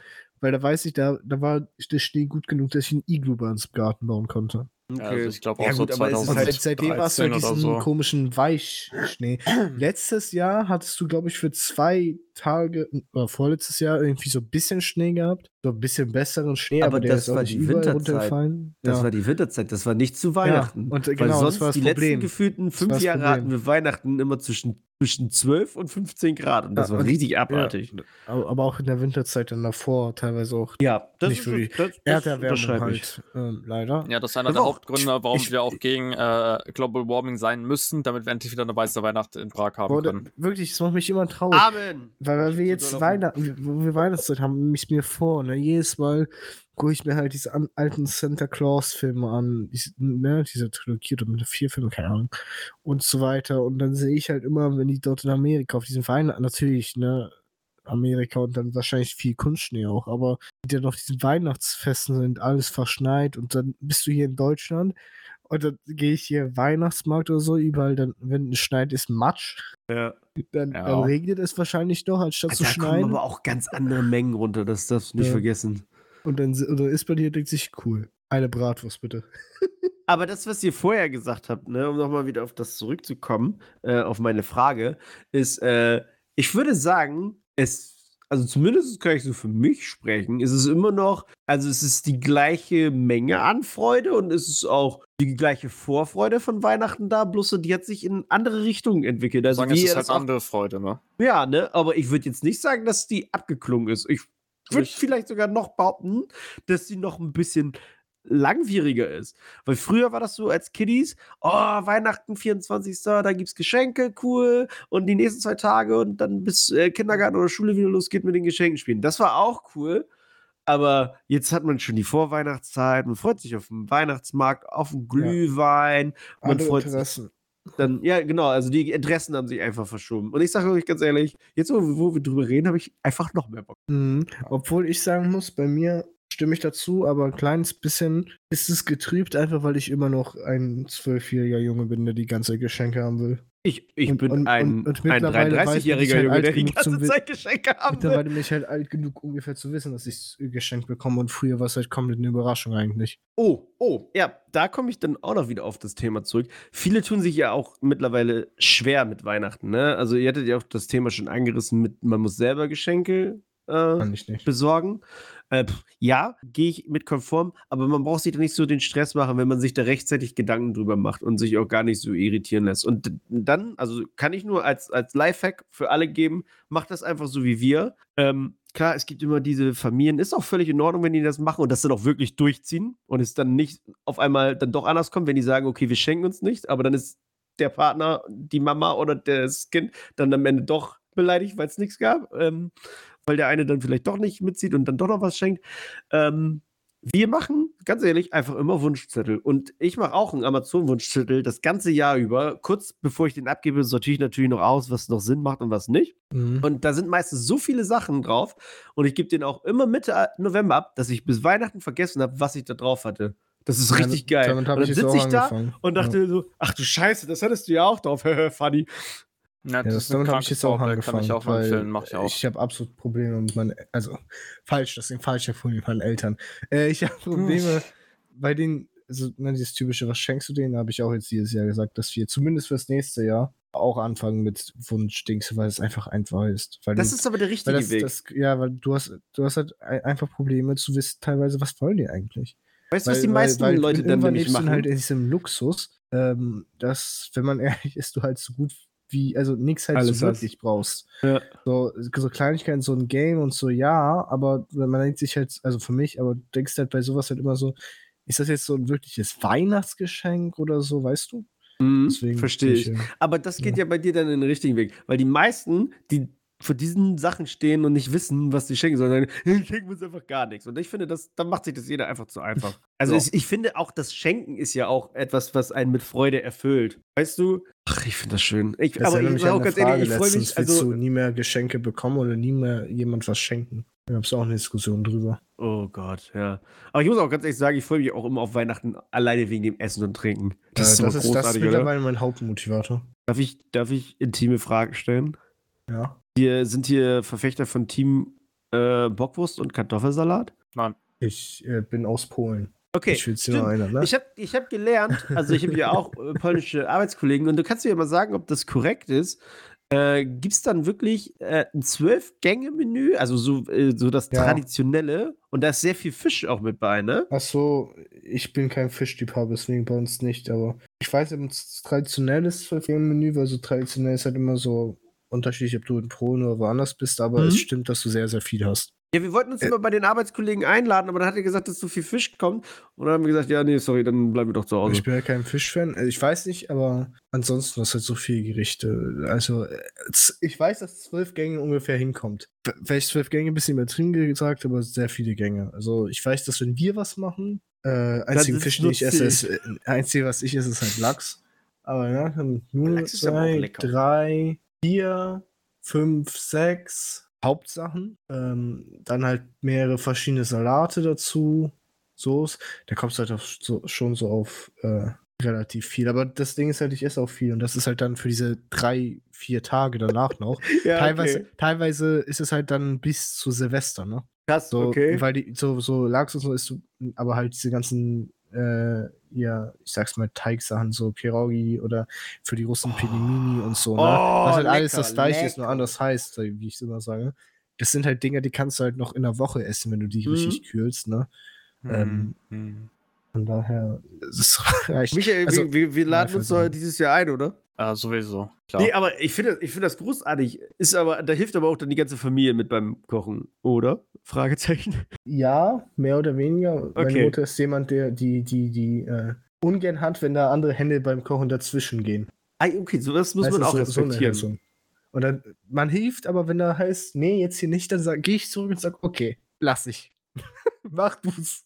weil da weiß ich, da, da war der Schnee gut genug, dass ich ein Iglu bei uns im Garten bauen konnte.
Ja, also ich glaube auch
Ja,
so
gut, aber es ist
Und
halt
2013
seit, seitdem warst du halt
oder
diesen
so.
komischen Weichschnee. Letztes Jahr hattest du, glaube ich, für zwei Tage, oder vorletztes Jahr irgendwie so ein bisschen Schnee gehabt. So ein bisschen besseren Schnee,
Aber
aber,
das war die Winterzeit.
runtergefallen.
Das
ja.
war die Winterzeit, das war nicht zu Weihnachten.
und, äh,
Weil
genau, das
sonst
war das
die
Problem.
letzten gefühlten fünf Jahre hatten wir Weihnachten immer zwischen, zwischen 12 und 15 Grad und das
Ja,
war richtig abartig.
aber aber auch in der Winterzeit dann davor teilweise auch
Ja, das
Nicht
ist das, das
Erderwärmung halt, ähm, leider.
Ja, das ist einer der Hauptgründe, warum
ich-
wir auch gegen äh, Global Warming sein müssen, damit wir endlich wieder eine weiße Weihnacht in Prag haben
Boah,
können.
wirklich, das macht mich immer traurig.
Amen.
Weil, weil wir jetzt Weihnachten, wo wir Weihnachtszeit haben, nehme ich mir vor, ne? Jedes Mal gucke ich mir halt diese an, alten Santa Claus-Filme an, diese, ne, diese Trilogie oder mit vier Filme, keine Ahnung, und so weiter. Und dann sehe ich halt immer, wenn die dort in Amerika auf diesen Weihnachten, natürlich, ne, Amerika und dann wahrscheinlich viel Kunstschnee auch, aber die dann auf diesen Weihnachtsfesten sind, alles verschneit und dann bist du hier in Deutschland und dann gehe ich hier Weihnachtsmarkt oder so, überall dann, wenn es schneit, ist Matsch.
Ja.
Dann,
Ja.
dann regnet es wahrscheinlich doch, anstatt zu
Da kommen
schneien.
aber auch ganz andere Mengen runter, das darfst du nicht
Ja.
vergessen.
Und dann, und dann ist bei dir, denkt sich, cool. Eine Bratwurst bitte. [LAUGHS]
Aber das, was ihr vorher gesagt habt, ne, um nochmal wieder auf das zurückzukommen, äh, auf meine Frage, ist, äh, ich würde sagen, es, also zumindest kann ich so für mich sprechen, ist es immer noch, also es ist die gleiche Menge an Freude und es ist auch die gleiche Vorfreude von Weihnachten da, bloß die hat sich in andere Richtungen entwickelt. Also
Sagen, es ist halt andere Freude, ne?
ja, ne, aber ich würde jetzt nicht sagen, dass die abgeklungen ist. Ich würde
Ich-
vielleicht sogar noch behaupten, dass sie noch ein bisschen langwieriger ist. Weil früher war das so als Kiddies, oh, Weihnachten 24. Da gibt's Geschenke, cool. Und die nächsten zwei Tage und dann bis äh, Kindergarten oder Schule wieder losgeht mit den Geschenken spielen. Das war auch cool. Aber jetzt hat man schon die Vorweihnachtszeit, man freut sich auf den Weihnachtsmarkt, auf den Glühwein, man
Andere
freut sich
Interessen.
Dann, ja, genau, also die Interessen haben sich einfach verschoben. Und ich sage euch ganz ehrlich, jetzt, wo, wo wir drüber reden, habe ich einfach noch mehr Bock.
Mhm. Obwohl ich sagen muss, bei mir stimme ich dazu, aber ein kleines bisschen ist es getrübt, einfach weil ich immer noch ein zwölfjähriger Junge bin, der die ganze Geschenke haben will.
Ich, ich
Und-
bin
und-
ein,
und-
ein
mittlerweile weiß ich,
33-jähriger
halt
Junge, der die ganze Zeit Geschenke haben.
Mittlerweile bin ich halt alt genug, ungefähr zu wissen, dass ich geschenkt bekomme und früher war es halt komplett eine Überraschung eigentlich.
Oh, oh, ja, da komme ich dann auch noch wieder auf das Thema zurück. Viele tun sich ja auch mittlerweile schwer mit Weihnachten, ne? Also ihr hattet ja auch das Thema schon angerissen mit, man muss selber Geschenke äh,
Kann ich nicht.
besorgen. Äh, ja, gehe ich mit konform, aber man braucht sich da nicht so den Stress machen, wenn man sich da rechtzeitig Gedanken drüber macht und sich auch gar nicht so irritieren lässt. Und dann, also kann ich nur als, als Lifehack für alle geben, macht das einfach so wie wir. Ähm, klar, es gibt immer diese Familien, ist auch völlig in Ordnung, wenn die das machen und das dann auch wirklich durchziehen und es dann nicht auf einmal dann doch anders kommt, wenn die sagen, okay, wir schenken uns nicht, aber dann ist der Partner, die Mama oder das Kind dann am Ende doch beleidigt, weil es nichts gab. Ähm, weil der eine dann vielleicht doch nicht mitzieht und dann doch noch was schenkt. Ähm, wir machen, ganz ehrlich, einfach immer Wunschzettel. Und ich mache auch einen Amazon-Wunschzettel das ganze Jahr über. Kurz bevor ich den abgebe, sortiere ich natürlich noch aus, was noch Sinn macht und was nicht.
Mhm.
Und da sind meistens so viele Sachen drauf. Und ich gebe den auch immer Mitte November ab, dass ich bis Weihnachten vergessen habe, was ich da drauf hatte. Das ist richtig geil.
Damit habe
und
ich
dann sitze
auch
ich da
angefangen.
und dachte so, ach du Scheiße, das hattest du ja auch drauf. [LAUGHS] Funny.
Ja,
Ja, das, damit habe ich jetzt auch angefangen.
Kann ich auch ich.
Ich habe absolut Probleme mit meinen, also falsch, das sind falsche Probleme mit meinen Eltern. Äh, ich habe Probleme bei denen, also ne, dieses typische, was schenkst du denen, habe ich auch jetzt dieses Jahr gesagt, dass wir zumindest fürs nächste Jahr auch anfangen mit Wunschdings, weil es einfach einfach ist. Weil
Das
du,
ist aber der richtige
das,
Weg.
das, ja, weil du hast, du hast halt ein- einfach Probleme zu wissen, teilweise, was wollen die eigentlich?
weißt du, was die
weil,
meisten
weil
Leute dann nämlich machen?
halt in diesem Luxus, ähm, dass, wenn man ehrlich ist, du halt so gut wie, also nichts halt
Alles
so wirklich brauchst.
Ja.
So, so Kleinigkeiten, so ein Game und so, ja, aber man denkt sich halt, also für mich, aber du denkst halt bei sowas halt immer so, ist das jetzt so ein wirkliches Weihnachtsgeschenk oder so, weißt du?
Mhm, verstehe ich.
äh,
Aber das geht
Ja.
ja bei dir dann in den richtigen Weg. Weil die meisten, die vor diesen Sachen stehen und nicht wissen, was sie schenken sollen, "Wir schenken uns einfach gar nichts. Und ich finde, das, dann macht sich das jeder einfach zu einfach. [LAUGHS] Also
Ja.
es, ich finde auch, das Schenken ist ja auch etwas, was einen mit Freude erfüllt. Weißt du? Ach, ich finde das schön. Ich,
Das
aber ich auch ganz ehrlich,
Frage
ich freue mich.
willst
Also,
du nie mehr Geschenke bekommen oder nie mehr jemand was schenken? Da gab es auch eine Diskussion drüber.
oh Gott, ja. Aber ich muss auch ganz ehrlich sagen, ich freue mich auch immer auf Weihnachten alleine wegen dem Essen und Trinken. Das
Äh,
ist so
das, ist, das ist mittlerweile mein Hauptmotivator.
Darf ich, darf ich intime Fragen stellen?
Ja.
Wir sind hier Verfechter von Team äh, Bockwurst und Kartoffelsalat.
Ich äh, bin aus Polen.
Okay,
ich will es dir
stimmt.
nur einer, ne?
Ich habe ich hab gelernt, also ich habe ja auch äh, polnische Arbeitskollegen und du kannst mir ja mal sagen, ob das korrekt ist. Äh, Gibt es dann wirklich äh, ein Zwölf-Gänge-Menü, also so, äh, so das
Ja.
Traditionelle und da ist sehr viel Fisch auch mit bei, ne?
Ach so, ich bin kein Fischliebhaber, deswegen bei uns nicht, aber ich weiß, ob es traditionelles Menü, weil so traditionell ist halt immer so unterschiedlich, ob du in Polen oder woanders bist, aber
Mhm.
es stimmt, dass du sehr, sehr viel hast.
Ja, wir wollten uns
Äh.
immer bei den Arbeitskollegen einladen, aber dann hat er gesagt, dass so viel Fisch kommt und dann haben wir gesagt, ja, nee, sorry, dann bleiben wir doch zu Hause.
Ich bin ja kein Fischfan, also ich weiß nicht, aber ansonsten hast du halt so viele Gerichte. Also, äh, ich weiß, dass zwölf Gänge ungefähr hinkommt. Vielleicht zwölf Gänge, ein bisschen übertrieben gesagt, aber sehr viele Gänge. Also, ich weiß, dass wenn wir was machen, äh, einzigen Fisch, den ich esse, ist, äh, einzige, was ich esse, ist halt Lachs. Aber ja, dann nur
Lachs
zwei, drei, vier, fünf, sechs Hauptsachen. Ähm, dann halt mehrere verschiedene Salate dazu. Soße. Da kommst du halt auf, so, schon so auf äh, relativ viel. Aber das Ding ist halt, ich esse auch viel. Und das ist halt dann für diese drei, vier Tage danach noch. [LAUGHS]
ja,
teilweise, teilweise ist es halt dann bis zu Silvester, ne?
Krass,
So,
okay.
Weil die, so, so Lachs und so ist, so- aber halt diese ganzen, äh, ja, ich sag's mal, Teigsachen, so Pierogi oder für die Russen Pelimini und so, ne?
Oh,
Was halt alles
lecker,
das gleiche ist, nur anders heißt, wie ich es immer sage. Das sind halt Dinge, die kannst du halt noch in der Woche essen, wenn du die
Mhm.
richtig kühlst, ne? Ähm,
Hm.
Von daher, es [LAUGHS] reicht.
Michael,
Also,
wir, wir, laden uns doch dieses Jahr ein, oder?
Ja, sowieso. Klar.
Nee, aber ich finde ich find das großartig. Ist aber, da hilft aber auch dann die ganze Familie mit beim Kochen, oder? Fragezeichen.
Ja, mehr oder weniger. Meine
Okay.
Mutter ist jemand, der die, die, die äh, ungern hat, wenn da andere Hände beim Kochen dazwischen gehen.
Ah, okay, sowas muss man auch
so- so
respektieren.
Haltung. Und dann, man hilft, aber wenn da heißt, nee, jetzt hier nicht, dann gehe ich zurück und sage, okay, lass ich. [LAUGHS] Mach du's.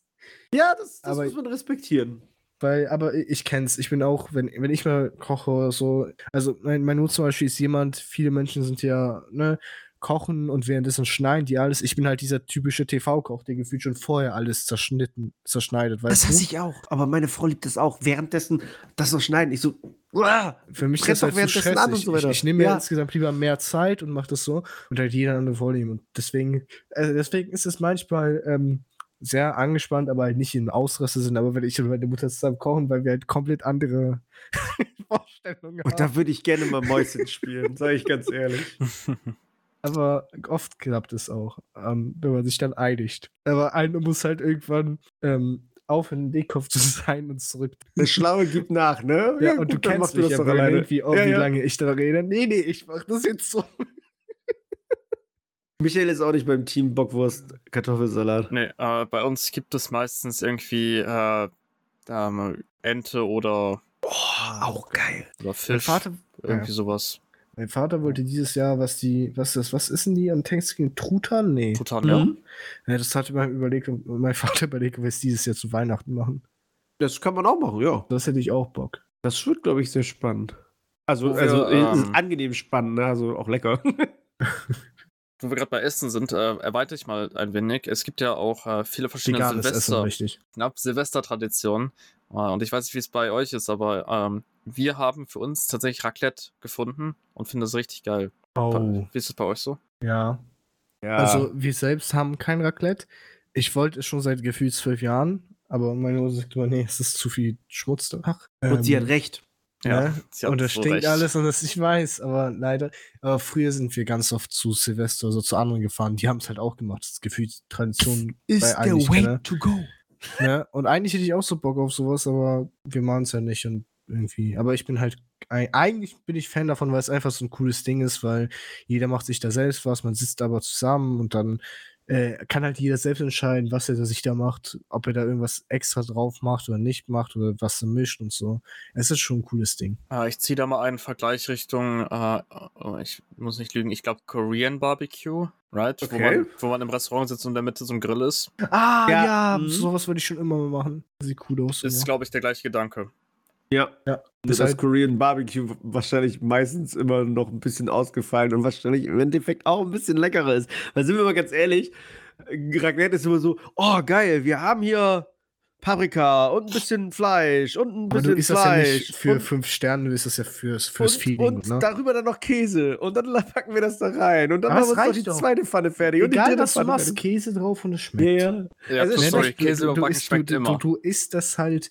ja, das, das
Aber-
muss man respektieren.
Weil, aber ich kenn's. Ich bin auch, wenn, wenn ich mal koche oder so, also mein, mein Nutzer zum Beispiel ist jemand, viele Menschen sind ja, ne, kochen und währenddessen schneiden die alles. Ich bin halt dieser typische TV-Koch, der gefühlt schon vorher alles zerschnitten, zerschneidet, weißt
Das hasse ich auch. Aber meine Frau liebt das auch. Währenddessen das noch schneiden. Ich so, uah,
Für mich ist das halt zu
währenddessen an und
stressig.
so weiter.
Ich, ich nehme mir
Ja.
insgesamt lieber mehr Zeit und mache das so und halt jeder andere vornehmen. Und deswegen, also deswegen ist es manchmal ähm, sehr angespannt, aber halt nicht im Ausraster sind. Aber wenn ich und meine Mutter zusammen kochen, weil wir halt komplett andere [LAUGHS] Vorstellungen
und
haben.
da würde ich gerne mal Mäuschen spielen, sage ich ganz ehrlich. [LAUGHS]
aber oft klappt es auch, ähm, wenn man sich dann einigt. Aber einer muss halt irgendwann ähm, aufhören, Dickkopf zu [LAUGHS] sein und zurück.
Der Schlaue gibt nach, ne?
Ja, und du
gut, dann
kennst mich ja,
doch
Brian, irgendwie, oh,
Ja,
wie
ja.
lange ich da rede. Nee, nee, ich mach das jetzt so.
Michael ist auch nicht beim Team Bockwurst Kartoffelsalat.
Nee, äh, bei uns gibt es meistens irgendwie äh, ähm, Ente oder,
Oh, auch geil.
oder
Mein
Fisch.
Vater,
irgendwie
ja.
sowas.
mein Vater wollte dieses Jahr, was die, was das, was ist denn die an Thanksgiving? Truthahn? Nee.
Ja.
Mhm.
Ja, das hatte man überlegt mein [LAUGHS] Vater überlegt, ob wir es dieses Jahr zu Weihnachten machen.
Das kann man auch machen, ja.
Das hätte ich auch Bock.
Das wird, glaube ich, sehr spannend. Also, also es ist
ähm,
angenehm spannend, ne? also auch lecker. [LAUGHS]
Wo wir gerade bei Essen sind, äh, erweitere ich mal ein wenig. Es gibt ja auch äh, viele verschiedene
Veganes
Silvester, knapp Silvester-Traditionen. Äh, und ich weiß nicht, wie es bei euch ist, aber ähm, wir haben für uns tatsächlich Raclette gefunden und finden das richtig geil.
Oh,
Wie ist es bei euch so?
ja.
Ja.
Also, wir selbst haben kein Raclette. Ich wollte es schon seit gefühlt zwölf Jahren, aber meine Mutter sagt immer, nee, es ist zu viel Schmutz danach.
und sie
Ähm,
hat recht.
Ja,
sie hat
und das
so
stinkt
recht.
alles und das ich weiß, aber leider. Aber früher sind wir ganz oft zu Silvester, so zu anderen gefahren. Die haben es halt auch gemacht. Das ist gefühlt Tradition bei allen, die ich kenne.
to go.
Ja, und eigentlich hätte ich auch so Bock auf sowas, aber wir machen es ja nicht und irgendwie. Aber ich bin halt, ei- eigentlich bin ich Fan davon, weil es einfach so ein cooles Ding ist, weil jeder macht sich da selbst was, man sitzt aber zusammen und dann äh, kann halt jeder selbst entscheiden, was er da sich da macht, ob er da irgendwas extra drauf macht oder nicht macht oder was er mischt und so. Es ist schon ein cooles Ding.
Äh, ich ziehe da mal einen Vergleich Richtung, äh, oh, ich muss nicht lügen, ich glaube Korean Barbecue, right? Wo,
Okay.
man, wo man im Restaurant sitzt und in der Mitte so ein Grill ist.
Ah,
Ja,
ja,
mhm.
sowas würde ich schon immer mal machen. Sieht cool aus.
Ist, glaube ich, der gleiche Gedanke.
Ja.
Ja,
Das,
ist
das
halt-
Korean Barbecue wahrscheinlich meistens immer noch ein bisschen ausgefallen und wahrscheinlich im Endeffekt auch ein bisschen leckerer ist. Weil sind wir mal ganz ehrlich, Raclette ist immer so, oh geil, wir haben hier Paprika und ein bisschen Fleisch und ein
aber du
bisschen
das ja
Fleisch.
nicht für
und,
fünf Sterne, du isst das ja fürs, fürs
und,
Feeling,
und
ne?
darüber dann noch Käse und dann [LAUGHS] packen wir das da rein und dann haben
es
wir uns die
doch.
zweite Pfanne fertig und die
Egal,
dritte
was du
Pfanne
machst,
fertig.
Käse drauf und es schmeckt.
Ja, ja.
Ja,
Also,
sorry,
du-
Käse
du- du isst-
schmeckt
du,
immer.
Du, du isst das halt,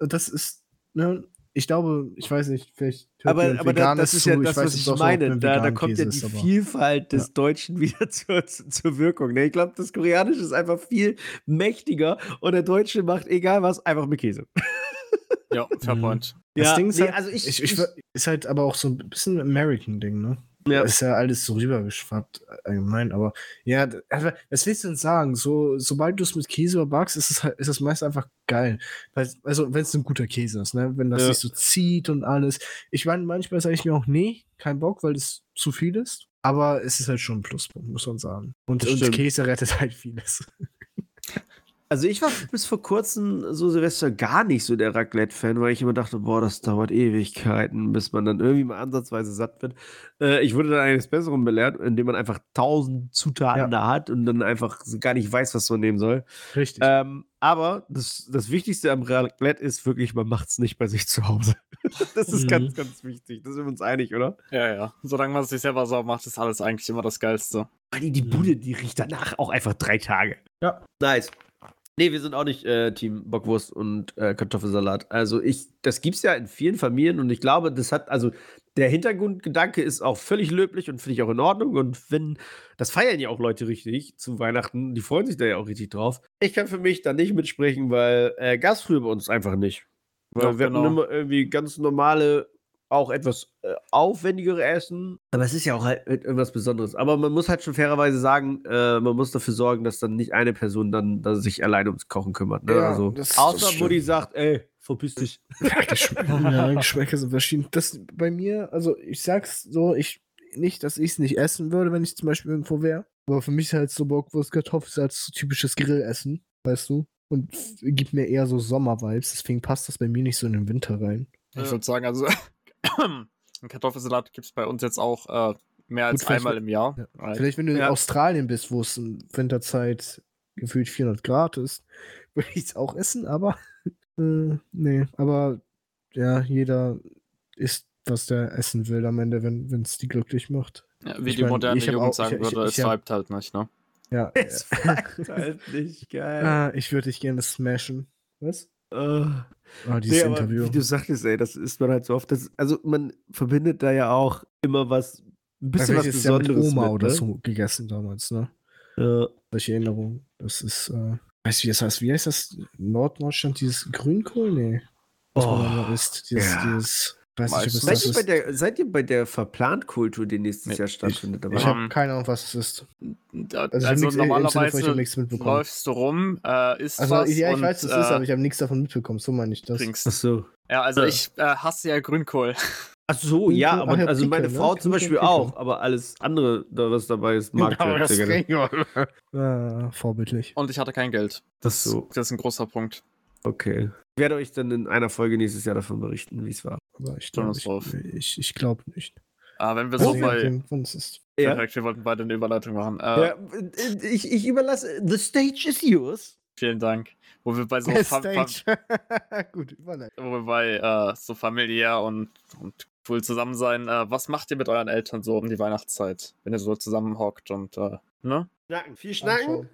das ist, ne, ich glaube, ich weiß nicht, vielleicht hört
Aber, aber da, das ist
zu,
ja das,
weiß
was ich meine.
ein
Da, da kommt ja
Käse
die
ist, aber-
Vielfalt des
Ja.
Deutschen [LAUGHS] wieder zur, zur Wirkung. Ne? Ich glaube, das Koreanische ist einfach viel mächtiger und der Deutsche macht egal was, einfach mit Käse. [LAUGHS]
Ja, fair
Mhm. Das
Ja,
Ding ist
nee,
halt,
also ich-
ich, ich,
ich-
ist halt aber auch so ein bisschen ein American-Ding, ne?
Ja.
Ist ja alles so rübergeschwappt allgemein, aber ja, also, was willst du denn sagen? So, sobald du es mit Käse überbackst, ist es halt, ist es meist einfach geil. Also, wenn es ein guter Käse ist, ne? Wenn das
Ja.
sich so zieht und alles. Ich meine, manchmal sage ich mir auch, nee, kein Bock, weil es zu viel ist. Aber es ist halt schon ein Pluspunkt, muss man sagen. Und, und. Käse rettet halt vieles.
Also ich war bis vor kurzem so Silvester gar nicht so der Raclette-Fan, weil ich immer dachte, boah, das dauert Ewigkeiten, bis man dann irgendwie mal ansatzweise satt wird. Äh, ich wurde dann eines Besseren belehrt, indem man einfach tausend Zutaten
Ja.
da hat und dann einfach gar nicht weiß, was man nehmen soll.
Richtig.
Ähm, aber das, das Wichtigste am Raclette ist wirklich, man macht es nicht bei sich zu Hause. [LAUGHS] Das ist
Mhm.
ganz, ganz wichtig. Da sind wir uns einig, oder?
Ja, ja. Solange man es sich selber sauber macht, ist alles eigentlich immer das Geilste.
Die, die Bude, die riecht danach auch einfach drei Tage.
Ja.
Nice. Nee, wir sind auch nicht äh, Team Bockwurst und äh, Kartoffelsalat. Also ich, das gibt's ja in vielen Familien und ich glaube, das hat, also der Hintergrundgedanke ist auch völlig löblich und finde ich auch in Ordnung. Und wenn, das feiern ja auch Leute richtig zu Weihnachten, die freuen sich da ja auch richtig drauf. Ich kann für mich da nicht mitsprechen, weil äh, gab's früher bei uns einfach nicht. Weil
Ja,
wir
genau.
hatten immer irgendwie ganz normale, auch etwas äh, aufwendigere Essen. Aber es ist ja auch halt irgendwas Besonderes. Aber man muss halt schon fairerweise sagen, äh, man muss dafür sorgen, dass dann nicht eine Person dann, dann sich alleine ums Kochen kümmert. Ne?
Ja,
also,
das- das
außer
stimmt.
Mutti sagt, ey, verpiss dich. [LAUGHS]
Ja, [LAUGHS] Geschmäcker, sind verschieden. Das bei mir, also ich sag's so, ich nicht, dass ich es nicht essen würde, wenn ich zum Beispiel irgendwo wäre. Aber für mich ist halt so Bockwurst Kartoffelsalat so typisches Grillessen, weißt du? Und gibt mir eher so Sommervibes, deswegen passt das bei mir nicht so in den Winter rein.
Ich würde sagen, also [LAUGHS] einen Kartoffelsalat gibt es bei uns jetzt auch äh, mehr als
Gut,
einmal im Jahr.
Ja.
Right?
Vielleicht, wenn du in
Ja.
Australien bist, wo es in Winterzeit gefühlt 400 Grad ist, [LAUGHS] würde ich es auch essen, aber [LAUGHS] äh, nee, aber ja, jeder isst, was der essen will am Ende, wenn es die glücklich macht.
Ja, wie
ich
die
mein,
moderne Jugend
auch-
sagen
ich-
würde,
ich
es vibet halt nicht, ne?
Ja, [LAUGHS]
Es fuckt halt nicht geil.
Ah, ich würde dich gerne smashen. Was?
Äh,
Ah, dieses
nee, aber
Interview.
wie du sagtest, ey, das ist man halt so oft. Das, also man verbindet da ja auch immer was ein bisschen was
ist ja mit
Besonderes.
Oma
mit,
oder
ne?
so gegessen damals, ne?
Ja.
Solche Erinnerungen. Das ist, äh, weißt du, wie das heißt? Wie heißt das? Norddeutschland, dieses Grünkohl? Nee. Was man
Oh,
da isst. Dieses,
ja.
dieses, weiß nicht, ob es
Seid ihr, der, seid ihr bei der Verplant-Kultur, die nächstes
Nee,
Jahr stattfindet?
Ich
dabei?
hab-
habe keine Ahnung, was es ist.
Da-
Also,
Also,
ich nix, ich
normalerweise
habe nichts mitbekommen.
läufst du rum, äh, isst
Also,
was
ja, ich
und,
weiß, was es
äh,
ist, aber ich habe nichts davon mitbekommen. So meine ich das.
trinkst.
Ach so.
Ja, also
Ja.
ich äh, hasse ja Grünkohl.
Ach so,
Grünkohl-
ja,
ach
aber
ja,
also meine
Pickel, ne?
Frau zum
Grünkohl,
Beispiel
Pickel.
auch, aber alles andere, was dabei ist, mag [LAUGHS]
Aber das
sehr gerne. [LAUGHS]
Ah, vorbildlich.
Und ich hatte kein Geld. Das,
so.
das ist ein großer Punkt.
Okay. Ich werde euch dann in einer Folge nächstes Jahr davon berichten, wie es war.
Aber ich glaube ich, ich, ich glaube nicht.
Aber wenn wir so bei. Perfekt, wir wollten beide eine Überleitung machen. Äh,
Ja, äh, ich, ich überlasse. The stage is yours.
Vielen Dank. Wo wir bei so, Fa Fa
Stage. [LAUGHS] Gut,
wo wir bei äh, so familiär und, und cool zusammen sein. Äh, was macht ihr mit euren Eltern so um die Weihnachtszeit, wenn ihr so zusammenhockt und äh, ne?
Schnacken, viel schnacken,
Anschauen.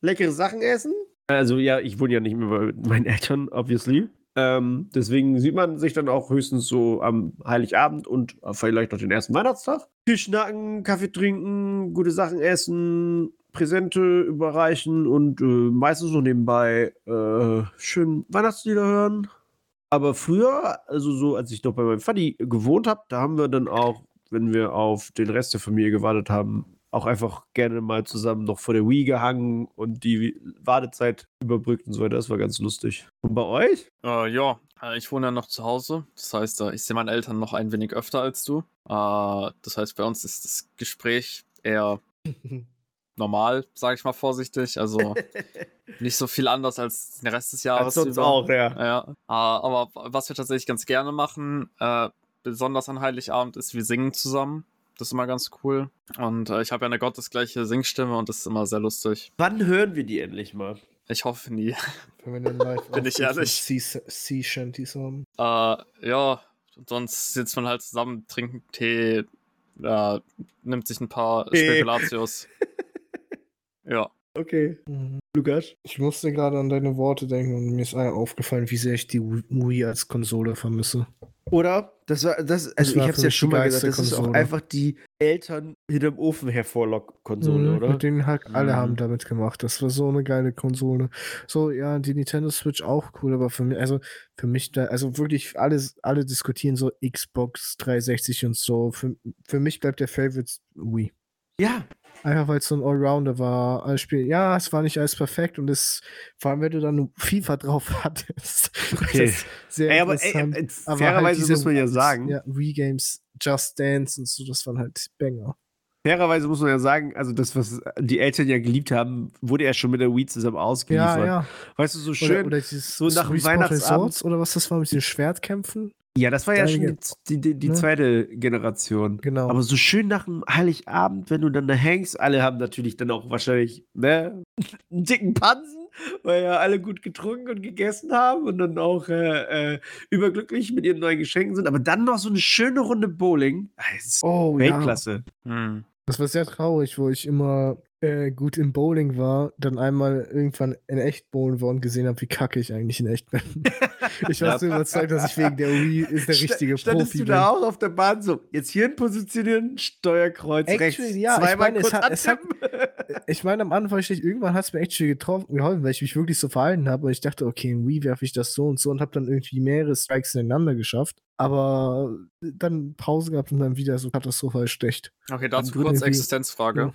leckere Sachen essen. Also ja, ich wohne ja nicht mehr bei meinen Eltern, obviously. Ähm, deswegen sieht man sich dann auch höchstens so am Heiligabend und vielleicht noch den ersten Weihnachtstag. Viel schnacken, Kaffee trinken, gute Sachen essen, Präsente überreichen und äh, meistens noch nebenbei äh, schön Weihnachtslieder hören. Aber früher, also so als ich noch bei meinem Vati gewohnt habe, da haben wir dann auch, wenn wir auf den Rest der Familie gewartet haben, auch einfach gerne mal zusammen noch vor der Wii gehangen und die Wartezeit überbrückt und so weiter. Das war ganz lustig. Und bei euch?
Äh, ja, äh, ich wohne ja noch zu Hause. Das heißt, äh, ich sehe meine Eltern noch ein wenig öfter als du. Äh, das heißt, bei uns ist das Gespräch eher [LAUGHS] normal, sage ich mal vorsichtig. Also [LAUGHS] nicht so viel anders als den Rest des Jahres.
Als sonst
über.
auch, ja.
Ja, äh, aber was wir tatsächlich ganz gerne machen, äh, besonders an Heiligabend, ist, wir singen zusammen. Das ist immer ganz cool. Und äh, ich habe ja eine gottesgleiche Singstimme und das ist immer sehr lustig.
Wann hören wir die endlich mal?
Ich hoffe nie. [LAUGHS]
Wenn wir dann live
Bin ich ehrlich?
Sea- Sea Shanties haben.
Äh, ja, sonst sitzt man halt zusammen, trinkt einen Tee, äh, nimmt sich ein paar. Spekulatius. [LAUGHS] ja.
Okay. Lukas?
Ich musste gerade an deine Worte denken und mir ist aufgefallen, wie sehr ich die Wii als Konsole vermisse.
Oder? Das war, das, also
war
ich hab's
für
ja schon mal gesagt, das ist auch einfach die Eltern hinterm Ofen hervorlock-Konsole,
Mhm,
oder?
Mit denen halt alle
Mhm.
haben damit gemacht. Das war so eine geile Konsole. So, ja, die Nintendo Switch auch cool, aber für mich, also für mich da, also wirklich alles, alle diskutieren so Xbox 360 und so. Für, für mich bleibt der Favorite Wii.
Ja.
Einfach weil es so ein Allrounder war. Alles Spiel, ja, es war nicht alles perfekt und es, vor allem wenn du dann FIFA [LAUGHS] drauf hattest.
Okay.
sehr
Ey, aber ey, ey,
Aber
fairerweise
halt
muss man ja sagen,
Ja, Wii Games, Just Dance und so, das waren halt Banger.
fairerweise muss man ja sagen, also das, was die Eltern ja geliebt haben, wurde ja schon mit der Wii zusammen ausgeliefert.
Ja, ja.
Weißt du, so
Oder,
schön.
oder dieses
so nach Weihnachtsabend.
Resorts oder was das war mit den Schwertkämpfen.
Ja, das war ja schon die, die, die
ne?
zweite Generation.
Genau.
Aber so schön nach dem Heiligabend, wenn du dann da hängst, alle haben natürlich dann auch wahrscheinlich, ne, einen dicken Pansen, weil ja alle gut getrunken und gegessen haben und dann auch äh, äh, überglücklich mit ihren neuen Geschenken sind. Aber dann noch so eine schöne Runde Bowling. Ah, Das ist
oh, ja.
Weltklasse.
Hm.
Das war sehr traurig, wo ich immer äh, gut im Bowling war, dann einmal irgendwann in echt bowlen war und gesehen habe, wie kacke ich eigentlich in echt bin. [LAUGHS] ich war
Ja.
so überzeugt, dass ich wegen der Wii ist der richtige
Standest
Profi
du
bin.
da auch auf der Bahn so, jetzt hier positionieren, Steuerkreuz
Actually,
rechts,
ja, ich
zweimal
meine, es
kurz
hat- es hat-. [LAUGHS] Ich meine, am Anfang, ich, irgendwann hat es mir echt schon getroffen, geholfen, weil ich mich wirklich so verhalten habe und ich dachte, okay, in Wii werfe ich das so und so und habe dann irgendwie mehrere Strikes ineinander geschafft. Aber dann Pause gehabt und dann wieder so katastrophal schlecht.
Okay, dazu kurz Existenzfrage.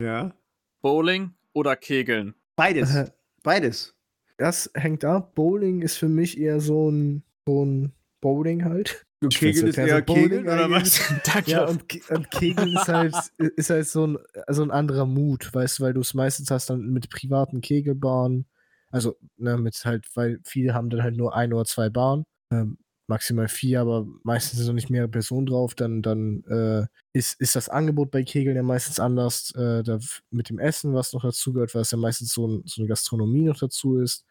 Ja.
Bowling oder Kegeln?
Beides.
Äh, [LAUGHS]
Beides.
das hängt ab. Bowling ist für mich eher so ein, so ein Bowling halt.
Und
find's
Kegeln ist eher
Bowling
Kegeln oder was? [LAUGHS]
Danke.
Ja, und, Ke- und Kegeln ist halt, [LAUGHS] ist halt so, ein, so ein anderer Mut, weißt du, weil du es meistens hast dann mit privaten Kegelbahnen. Also, ne, mit halt, weil viele haben dann halt nur ein oder zwei Bahnen. Ähm, maximal vier, aber meistens sind noch nicht mehrere Personen drauf, dann, dann äh, ist, ist das Angebot bei Kegeln ja meistens anders. Äh, da, mit dem Essen, was noch dazu gehört, weil es ja meistens so, ein, so eine Gastronomie noch dazu ist.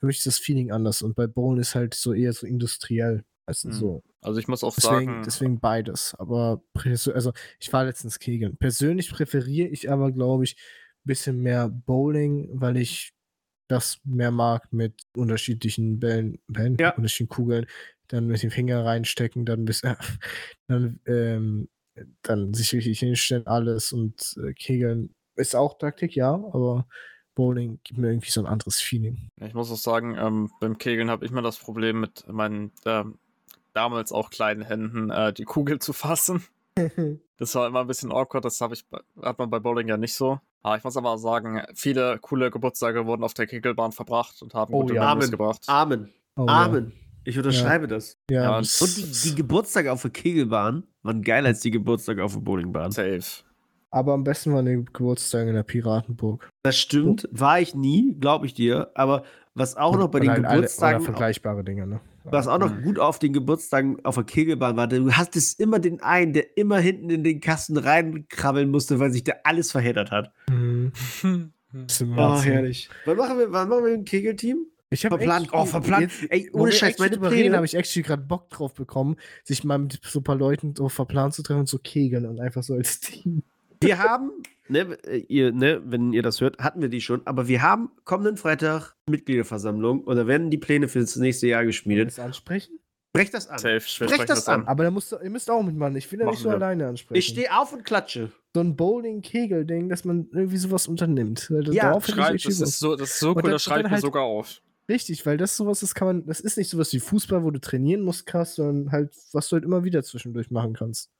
Für mich ist das Feeling anders und bei Bowlen ist halt so eher so industriell. Also
Mhm.
so.
Also ich muss auch
Deswegen,
sagen,
deswegen beides. Aber also ich war letztens Kegeln. Persönlich präferiere ich aber, glaube ich, ein bisschen mehr Bowling, weil ich das mehr mag mit unterschiedlichen Bällen, Bällen
Ja.
unterschiedlichen Kugeln, dann mit dem Finger reinstecken, dann bis, [LAUGHS] dann ähm, dann sich richtig hinstellen, alles und äh, Kegeln ist auch Taktik, ja, aber Bowling gibt mir irgendwie so ein anderes Feeling.
Ich muss auch sagen, ähm, beim Kegeln habe ich immer das Problem mit meinen ähm, damals auch kleinen Händen, äh, die Kugel zu fassen. [LAUGHS] Das war immer ein bisschen awkward, das habe ich, bei- hat man bei Bowling ja nicht so. Aber ich muss aber sagen, viele coole Geburtstage wurden auf der Kegelbahn verbracht und haben
Oh
gute
ja.
Memories
Amen.
gebracht.
Amen.
Oh, ja.
Ich unterschreibe das.
Ja,
Ja,
Und die, die Geburtstage auf der Kegelbahn waren geiler als die Geburtstage auf der Bowlingbahn.
Safe.
aber am besten waren die Geburtstage in der Piratenburg.
Das stimmt, war ich nie, glaube ich dir. Aber was auch noch bei den
Oder alle-
Geburtstagen,
Oder vergleichbare Dinge, ne?
was auch noch gut auf den Geburtstagen auf der Kegelbahn war, du hattest immer den einen, der immer hinten in den Kasten reinkrabbeln musste, weil sich der alles verheddert hat.
Mhm. Das [LAUGHS] ist immer
Oh, herrlich. Wann machen wir, wann machen wir ein Kegelteam?
Ich habe
Verplant. Oh, verplant. Ey,
wo
ohne Scheiß, meine Pläne-
habe ich actually gerade Bock drauf bekommen, sich mal mit so ein paar Leuten so verplant zu treffen und zu kegeln und einfach so als Team.
Wir haben, ne, äh, ihr, ne, wenn ihr das hört, hatten wir die schon, aber wir haben kommenden Freitag Mitgliederversammlung und da werden die Pläne für das nächste Jahr geschmiedet.
das ansprechen?
Brecht das an.
Safe. Sprechen
das an.
Aber da musst du, ihr müsst auch mitmachen. Ich will ja nicht so
wir.
alleine ansprechen.
Ich stehe auf und klatsche.
so ein Bowling-Kegel-Ding, dass man irgendwie sowas unternimmt.
Ja,
Schreibt,
echt
das ist so, das ist so
Und
cool, das
und
schreibt
dann
mir
halt-
sogar auf.
Richtig, weil das sowas ist, kann man, das ist nicht sowas wie Fußball, wo du trainieren musst, krass, sondern halt, was du halt immer wieder zwischendurch machen kannst.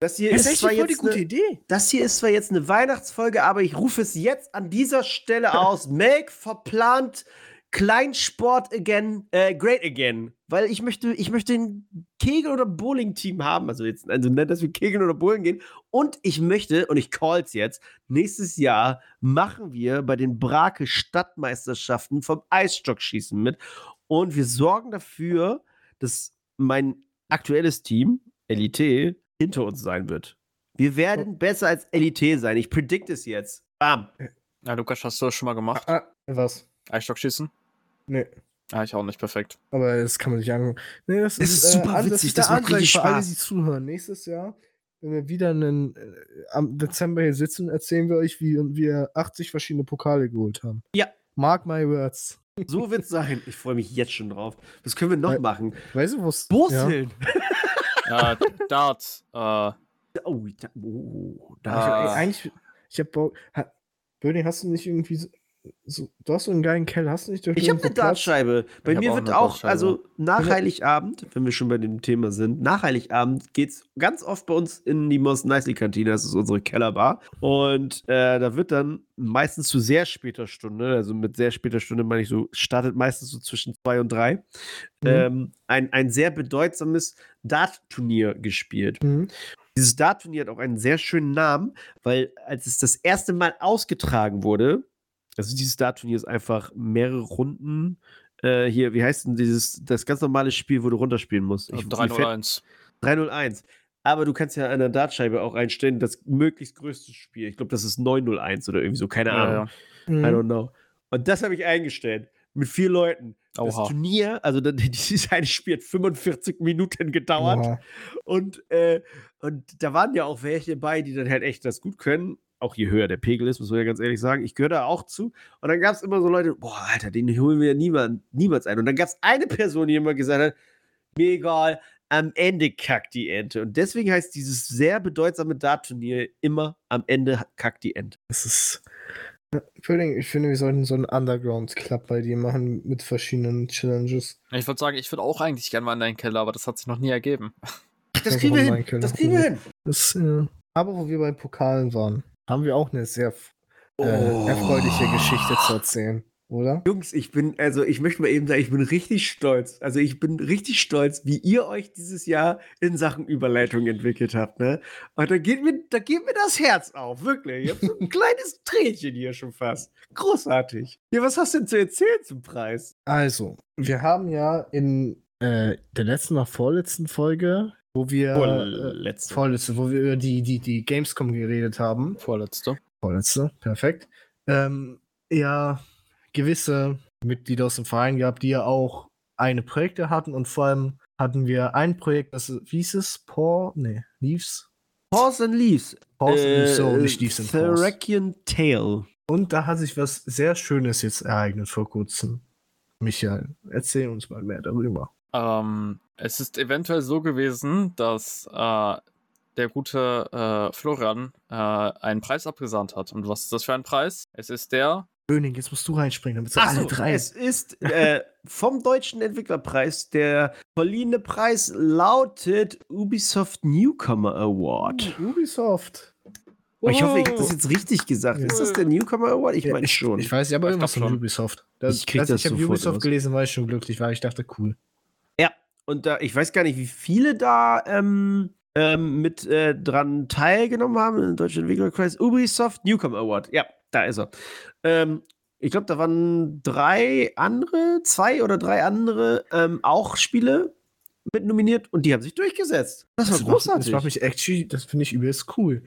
Das hier
Das
ist,
ist echt
zwar jetzt
gute
eine,
Idee.
das hier ist zwar jetzt eine Weihnachtsfolge, aber ich rufe es jetzt an dieser Stelle [LAUGHS] aus. Make verplant Kleinsport again, äh, great again. Weil ich möchte, ich möchte ein Kegel- oder Bowling-Team haben. Also jetzt, also nicht, dass wir Kegeln oder Bowling gehen. Und ich möchte, und ich call's jetzt, nächstes Jahr machen wir bei den Brake Stadtmeisterschaften vom Eisstockschießen mit. Und wir sorgen dafür, dass mein aktuelles Team, LIT, hinter uns sein wird. Wir werden besser als LIT sein. Ich predict es jetzt. Bam.
Ja, Lukas, hast du das schon mal gemacht?
Ah, was?
Eisstockschießen?
Nee.
Ja, ich auch nicht. Perfekt.
Aber das kann man sich angucken. Nee, das
Es ist super
an-
witzig,
ist der
das macht richtig
für alle,
Spaß.
die zuhören. Nächstes Jahr, wenn wir wieder einen, äh, am Dezember hier sitzen, erzählen wir euch, wie wir 80 verschiedene Pokale geholt haben.
Ja.
Mark my words.
So wird's [LAUGHS] sein. Ich freue mich jetzt schon drauf. Was können wir noch
Weil-
machen?
Weißt du, was?
Boseln.
äh, [LAUGHS] Dart. Äh,
Oh, da, oh,
Ich
da.
Ah.
hab, ey, eigentlich, ich hab Bock. Ha, Böning, hast du nicht irgendwie so. Du hast so einen geilen Keller, hast du nicht?
Ich habe eine Dartscheibe. Bei
Ich
mir
auch
wird auch, also nach Heiligabend, wenn wir schon bei dem Thema sind, nach Heiligabend geht's ganz oft bei uns in die Most Nicely Kantine, das ist unsere Kellerbar. Und äh, da wird dann meistens zu sehr später Stunde, also mit sehr später Stunde meine ich so, startet meistens so zwischen zwei und drei, ähm, ein, ein sehr bedeutsames Dart-Turnier gespielt.
Mhm.
Dieses Dart-Turnier hat auch einen sehr schönen Namen, weil als es das erste Mal ausgetragen wurde, also dieses Dart-Turnier ist einfach mehrere Runden. Äh, hier, wie heißt denn dieses, das ganz normale Spiel, wo du runterspielen musst? Ich- mir fällt-
301.
301. Aber du kannst ja an der Dartscheibe auch einstellen, das möglichst größte Spiel. Ich glaube, das ist 901 oder irgendwie so, keine
Ja,
Ahnung.
ja.
Mhm.
I don't know. Und das habe ich eingestellt. Mit vier Leuten. Das
Oha.
Turnier, also das- [LAUGHS] dieses eine Spiel hat 45 Minuten gedauert.
Oha.
Und, äh, und da waren ja auch welche bei, die dann halt echt das gut können. Auch je höher der Pegel ist, muss man ja ganz ehrlich sagen. Ich gehöre da auch zu. Und dann gab es immer so Leute, boah, Alter, den holen wir ja niemand, niemals ein. Und dann gab es eine Person, die immer gesagt hat, mir egal, am Ende kackt die Ente. Und deswegen heißt dieses sehr bedeutsame Dart-Turnier immer am Ende kackt die Ente.
Das ist. Ich finde, wir sollten so einen Underground-Club bei dir machen mit verschiedenen Challenges.
Ich würde sagen, ich würde auch eigentlich gerne mal in deinen Keller, aber das hat sich noch nie ergeben.
Das kriegen wir
auch
hin. Das kriegen wir hin.
Das, äh, aber wo wir bei Pokalen waren, haben wir auch eine sehr äh, erfreuliche Geschichte zu erzählen, oder?
Jungs, ich bin, also ich möchte mal eben sagen, ich bin richtig stolz. Also ich bin richtig stolz, wie ihr euch dieses Jahr in Sachen Überleitung entwickelt habt, ne? Und da geht mir, da geht mir das Herz auf, wirklich. Ich habe so ein [LAUGHS] kleines Tränchen hier schon fast. Großartig. Ja, was hast du denn zu erzählen zum Preis?
Also, wir haben ja in äh, der letzten oder vorletzten Folge, wo wir äh,
Vorletzte.
vorletzte, wo wir über die, die, die Gamescom geredet haben,
Vorletzte.
vorletzte, perfekt, ähm, ja, gewisse Mitglieder aus dem Verein gehabt, die ja auch eine Projekte hatten und vor allem hatten wir ein Projekt, das wie hieß es? Paw? Nee, Leaves?
Horse and Leaves.
Paws and
Äh,
Leaves, so, nicht Leaves and Paws.
Thracian Tale.
Und da hat sich was sehr Schönes jetzt ereignet vor kurzem. Michael, erzähl uns mal mehr darüber.
Ähm, es ist eventuell so gewesen, dass äh, der gute äh, Florian äh, einen Preis abgesandt hat. Und was ist das für ein Preis? Es ist der.
Böning, jetzt musst du reinspringen, damit
Ach
alle
so,
drei.
es ist äh, vom Deutschen Entwicklerpreis der verliehene Preis lautet Ubisoft Newcomer Award.
Ubisoft.
Oh, ich hoffe, ich habe das jetzt richtig gesagt.
Ja.
Ist das der Newcomer Award? Ich
Ja,
meine schon.
Ich weiß ja, aber
Ich
irgendwas
glaub
von
schon.
Ubisoft. Das,
Ich krieg
als
das
ich habe Ubisoft
raus.
gelesen, war ich schon glücklich, weil ich dachte, cool.
Und da, ich weiß gar nicht, wie viele da ähm, ähm, mit äh, dran teilgenommen haben im Deutschen Entwicklerpreis. Ubisoft Newcomer Award. Ja, da ist er. Ähm, ich glaube, da waren drei andere, zwei oder drei andere ähm, auch Spiele mit nominiert und die haben sich durchgesetzt. Das war
Das macht,
großartig.
das macht mich actually, das finde ich übelst cool.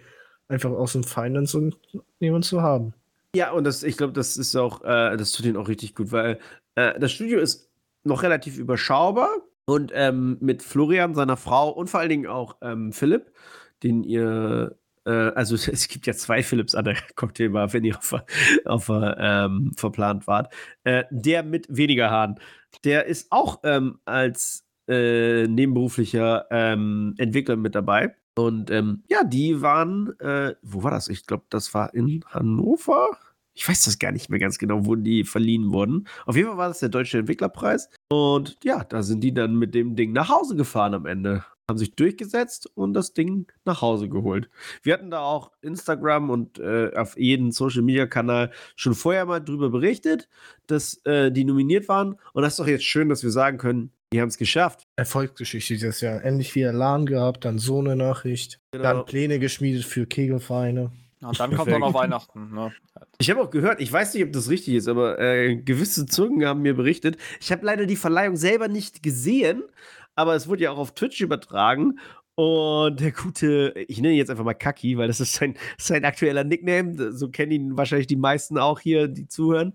Einfach aus dem Finance und jemanden zu haben.
Ja, und das, ich glaube, das ist auch, äh, das tut ihnen auch richtig gut, weil äh, das Studio ist noch relativ überschaubar und ähm, mit Florian, seiner Frau und vor allen Dingen auch ähm, Philipp, den ihr, äh, also [LAUGHS] es gibt ja zwei Philipps an der Cocktailbar, wenn ihr auf, auf ähm, verplant wart, äh, der mit weniger Haaren, der ist auch ähm, als äh, nebenberuflicher ähm, Entwickler mit dabei. Und ähm, ja, die waren, äh, wo war das? Ich glaube, das war in Hannover. Ich weiß das gar nicht mehr ganz genau, wo die verliehen wurden. Auf jeden Fall war das der Deutsche Entwicklerpreis. Und ja, da sind die dann mit dem Ding nach Hause gefahren am Ende. Haben sich durchgesetzt und das Ding nach Hause geholt. Wir hatten da auch Instagram und äh, auf jeden Social Media Kanal schon vorher mal drüber berichtet, dass äh, die nominiert waren. Und das ist doch jetzt schön, dass wir sagen können, die haben es geschafft.
Erfolgsgeschichte dieses Jahr. Endlich wieder LAN gehabt, dann so eine Nachricht.
Genau.
Dann Pläne geschmiedet für Kegelvereine.
Und dann kommt [LAUGHS] auch noch. Weihnachten. Ne?
Ich habe auch gehört, ich weiß nicht, ob das richtig ist, aber äh, gewisse Zungen haben mir berichtet. Ich habe leider die Verleihung selber nicht gesehen, aber es wurde ja auch auf Twitch übertragen. Und der gute, ich nenne ihn jetzt einfach mal Kaki, weil das ist sein, [LAUGHS] sein aktueller Nickname. So kennen ihn wahrscheinlich die meisten auch hier, die zuhören.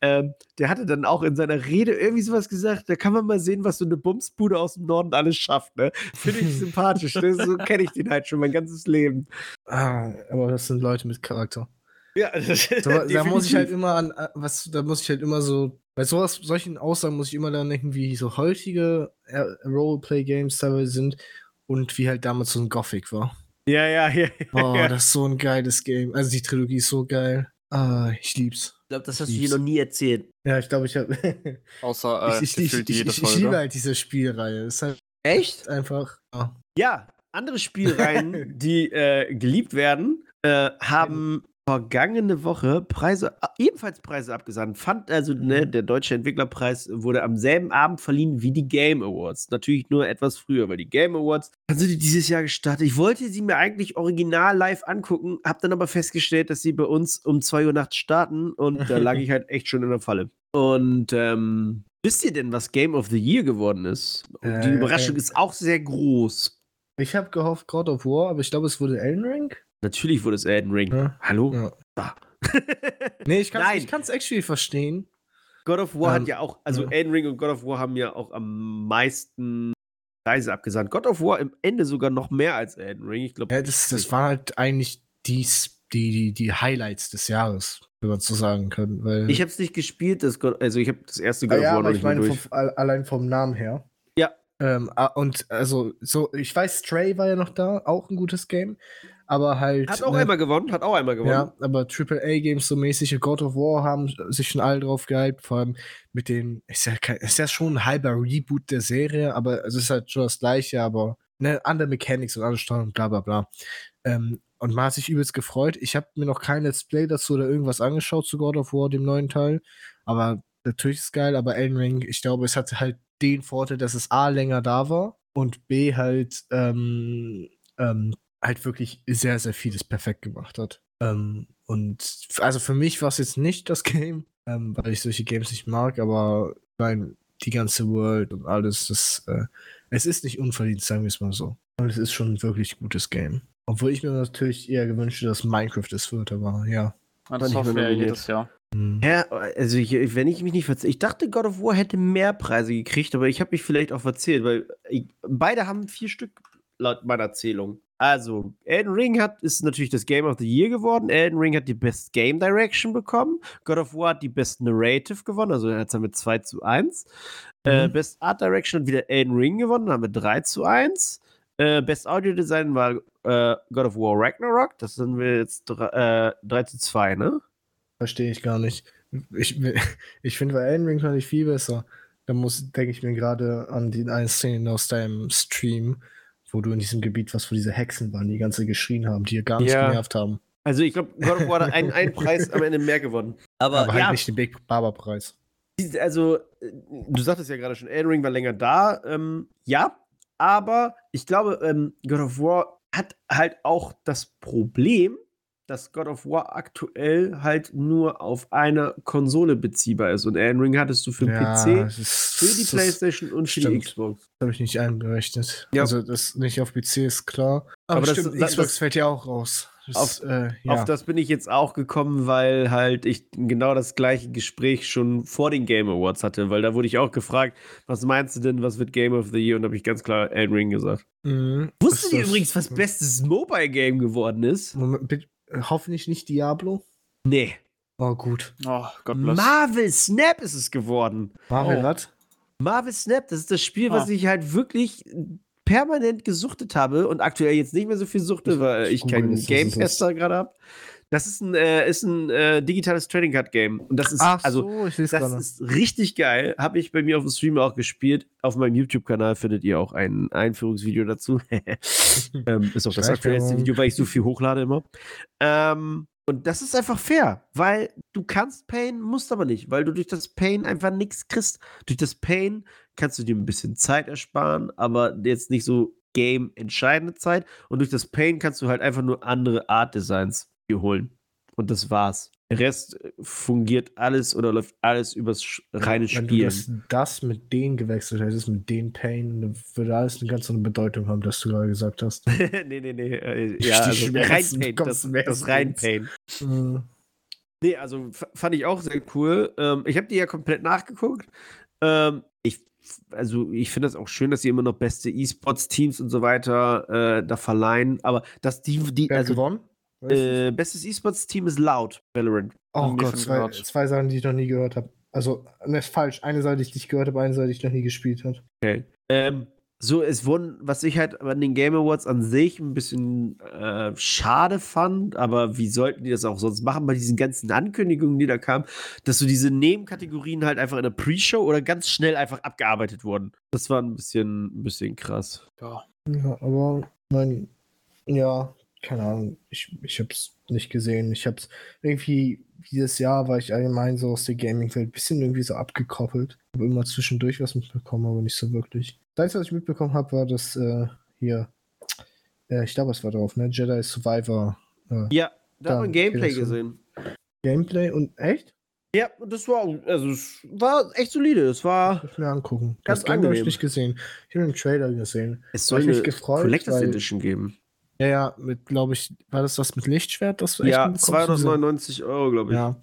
Ähm, der hatte dann auch in seiner Rede irgendwie sowas gesagt. Da kann man mal sehen, was so eine Bumsbude aus dem Norden alles schafft. Ne? Finde ich sympathisch. Ne? So kenne ich den halt schon mein ganzes Leben.
Ah, aber das sind Leute mit Charakter.
Ja, [LAUGHS] das,
So, da muss ich halt immer an, äh, was, da muss ich halt immer so, bei sowas, solchen Aussagen muss ich immer dann denken, wie so heutige äh, Roleplay-Games teilweise sind und wie halt damals so ein Gothic war.
Ja, ja, [LAUGHS] ja.
Boah,
ja.
das ist so ein geiles Game. Also die Trilogie ist so geil. Ah, ich lieb's.
Ich glaube, das hast
du
du
dir noch
nie erzählt.
Ja, ich glaube, ich habe. [LAUGHS]
Außer äh,
ich, ich, ich, ich,
jede
ich, liebe halt diese Spielreihe. Ist halt
Echt?
einfach. Ja.
Ja, andere Spielreihen, [LAUGHS] die äh, geliebt werden, äh, haben vergangene Woche Preise, äh, ebenfalls Preise abgesandt. Fand also, ne, der Deutsche Entwicklerpreis wurde am selben Abend verliehen wie die Game Awards. Natürlich nur etwas früher, weil die Game Awards sind die dieses Jahr gestartet. Ich wollte sie mir eigentlich original live angucken, hab dann aber festgestellt, dass sie bei uns um 2 Uhr nachts starten und da [LAUGHS] lag ich halt echt schon in der Falle. Und ähm, wisst ihr denn, was Game of the Year geworden ist? Und die
Äh,
Überraschung
äh,
ist auch sehr groß.
Ich habe gehofft God of War, aber ich glaube, es wurde Elden Ring.
Natürlich wurde es Elden Ring.
Ja.
Hallo?
Ja.
Ah. [LAUGHS]
Nee, ich kann es actually verstehen.
God of War
Ähm,
hat ja auch, also
ja.
Elden Ring und God of War haben ja auch am meisten Preise abgesandt. God of War im Ende sogar noch mehr als Elden Ring. Ich glaube,
Ja, das, das waren halt eigentlich die, die, die Highlights des Jahres, wenn man so sagen kann. Weil,
ich habe es nicht gespielt, das God, also ich habe das erste
Ah
God of
ja,
War
aber
noch
ich meine
durch.
vom, all- allein vom Namen her.
Ja.
Ähm, ah, und also, so, ich weiß, Stray war ja noch da, auch ein gutes Game. Aber halt.
Hat auch
ne,
einmal gewonnen, hat auch einmal gewonnen.
Ja, aber AAA-Games so mäßig, God of War haben sich schon alle drauf gehypt, vor allem mit den, ist ja, kein, ist ja schon ein halber Reboot der Serie, aber es ist halt schon das gleiche, aber ne, andere Mechanics und andere Steuerung, bla bla bla. Ähm, und man hat sich übelst gefreut. Ich habe mir noch kein Let's Play dazu oder irgendwas angeschaut zu God of War, dem neuen Teil, aber natürlich ist es geil, aber Elden Ring, ich glaube, es hatte halt den Vorteil, dass es A länger da war und B halt ähm, ähm, halt wirklich sehr, sehr vieles perfekt gemacht hat. Ähm, und also für mich war es jetzt nicht das [LAUGHS] Game, ähm, weil ich solche Games nicht mag, aber nein, die ganze World und alles, das, äh, es ist nicht unverdient, sagen wir es mal so. Und es ist schon ein wirklich gutes Game. Obwohl ich mir natürlich eher gewünscht hätte, dass Minecraft es wird, aber ja.
Wir ja
nominiert.
jedes Jahr.
Hm.
Ja, also ich, wenn ich mich nicht verzähle, ich dachte, God of War hätte mehr Preise gekriegt, aber ich habe mich vielleicht auch verzählt, weil ich, beide haben vier Stück laut meiner Zählung. Also, Elden Ring hat, ist natürlich das Game of the Year geworden. Elden Ring hat die Best Game Direction bekommen. God of War hat die Best Narrative gewonnen, also er hat es mit 2 zu 1. Äh,
Mhm.
Best Art Direction hat wieder Elden Ring gewonnen, haben wir 3 zu 1. Äh, Best Audio Design war äh, God of War Ragnarok. Das sind wir jetzt dr- äh, 3 zu 2, ne?
Verstehe ich gar nicht. Ich, ich finde bei Elden Ring fand ich viel besser. Da muss, denke ich mir gerade an die eine Szene aus deinem Stream, wo du in diesem Gebiet was, wo diese Hexen waren, die ganze geschrien haben, die ihr gar nicht
Ja.
genervt haben.
Also ich glaube, God of War hat einen, einen Preis am Ende mehr gewonnen. Aber,
Aber halt
ja,
nicht den Big Barber Preis.
Also, äh, du sagtest ja gerade schon, Elden Ring war länger da. Ähm, ja, aber ich glaube, ähm, God of War hat halt auch das Problem, dass God of War aktuell halt nur auf einer Konsole beziehbar ist. Und Elden Ring hattest du für den PC,
ist-
für die Playstation und für die
stimmt.
Xbox.
Das habe ich nicht einberechnet.
Ja.
Also das nicht auf PC ist klar. Aber,
Aber das-
stimmt,
das-
Xbox
das-
fällt ja auch raus. Das, äh, ja.
Auf das bin ich jetzt auch gekommen, weil halt ich genau das gleiche Gespräch schon vor den Game Awards hatte, weil da wurde ich auch gefragt, was meinst du denn, was wird Game of the Year? Und da habe ich ganz klar Elden Ring gesagt.
Mhm.
Wusstet ihr übrigens, was bestes Mobile Game geworden ist?
Moment, bitte, hoffentlich nicht Diablo.
Nee.
Oh, gut.
Oh, Gott bless.
Marvel Snap ist es geworden.
Marvel
Oh.
was?
Marvel Snap, das ist das Spiel, was
Ah.
ich halt wirklich permanent gesuchtet habe und aktuell jetzt nicht mehr so viel suchte, weil
ich
keinen
was
Game. Tester gerade habe. Das ist ein, äh, ist ein äh, digitales Trading Card Game. Und das ist, also,
ich sehe
das
gerade.
ist richtig geil. Habe ich bei mir auf dem Stream auch gespielt. Auf meinem YouTube-Kanal findet ihr auch ein Einführungsvideo dazu. [LAUGHS] ähm, ist auch das aktuellste. Video, weil ich so viel hochlade immer. Ähm, und das ist einfach fair, weil du kannst Pain, musst aber nicht, weil du durch das Pain einfach nichts kriegst. Durch das Pain kannst du dir ein bisschen Zeit ersparen, aber jetzt nicht so game-entscheidende Zeit. Und durch das Pain kannst du halt einfach nur andere Art-Designs dir holen. Und das war's. Der Rest äh, fungiert alles oder läuft alles übers reine
Wenn du das, das mit denen gewechselt hättest, mit den Pain, würde alles eine ganz andere Bedeutung haben, das du gerade gesagt hast. [LAUGHS]
nee, nee, nee. Äh, ja, also rein Pain. Das, das rein. Pain.
Mhm.
Nee, also fand ich auch sehr cool. Ähm, ich habe die ja komplett nachgeguckt. Ähm, ich, also ich finde das auch schön, dass sie immer noch beste E-Sports-Teams und so weiter äh, da verleihen. Aber dass die, die
Wer
also
gewonnen?
Äh, bestes E-Sports-Team ist laut, Valorant.
oh Gott, zwei, zwei Sachen, die ich noch nie gehört habe. Also, ne, ist falsch. Eine Seite, die ich nicht gehört habe, eine Seite, die ich noch nie gespielt habe.
Okay. Ähm, so, es wurden, was ich halt an den Game Awards an sich ein bisschen äh, schade fand, aber wie sollten die das auch sonst machen bei diesen ganzen Ankündigungen, die da kamen, dass so diese Nebenkategorien halt einfach in der Pre-Show oder ganz schnell einfach abgearbeitet wurden. Das war ein bisschen, ein bisschen krass.
Ja.
Ja, aber mein, ja, keine Ahnung, ich, ich hab's nicht gesehen. Ich hab's irgendwie, dieses Jahr war ich allgemein so aus der Gaming-Welt ein bisschen irgendwie so abgekoppelt. Habe immer zwischendurch was mitbekommen, aber nicht so wirklich. Das Einzige, was ich mitbekommen habe, war das äh, hier, äh, ich glaube, es war drauf, ne? Jedi Survivor äh,
Ja, da man
Dann
Gameplay gesehen.
Gameplay und echt?
Ja, das war, also es war echt solide. Es war,
ich mir angucken.
Ganz
das Game habe ich
angenehm.
nicht gesehen. Ich habe den Trailer gesehen.
es soll eine
gefreut,
Collectors Edition geben.
Ja, ja, mit, glaube ich, war das das mit Lichtschwert? Das
Ja,
bekommst? Diese-
299 Euro, glaube ich.
Ja.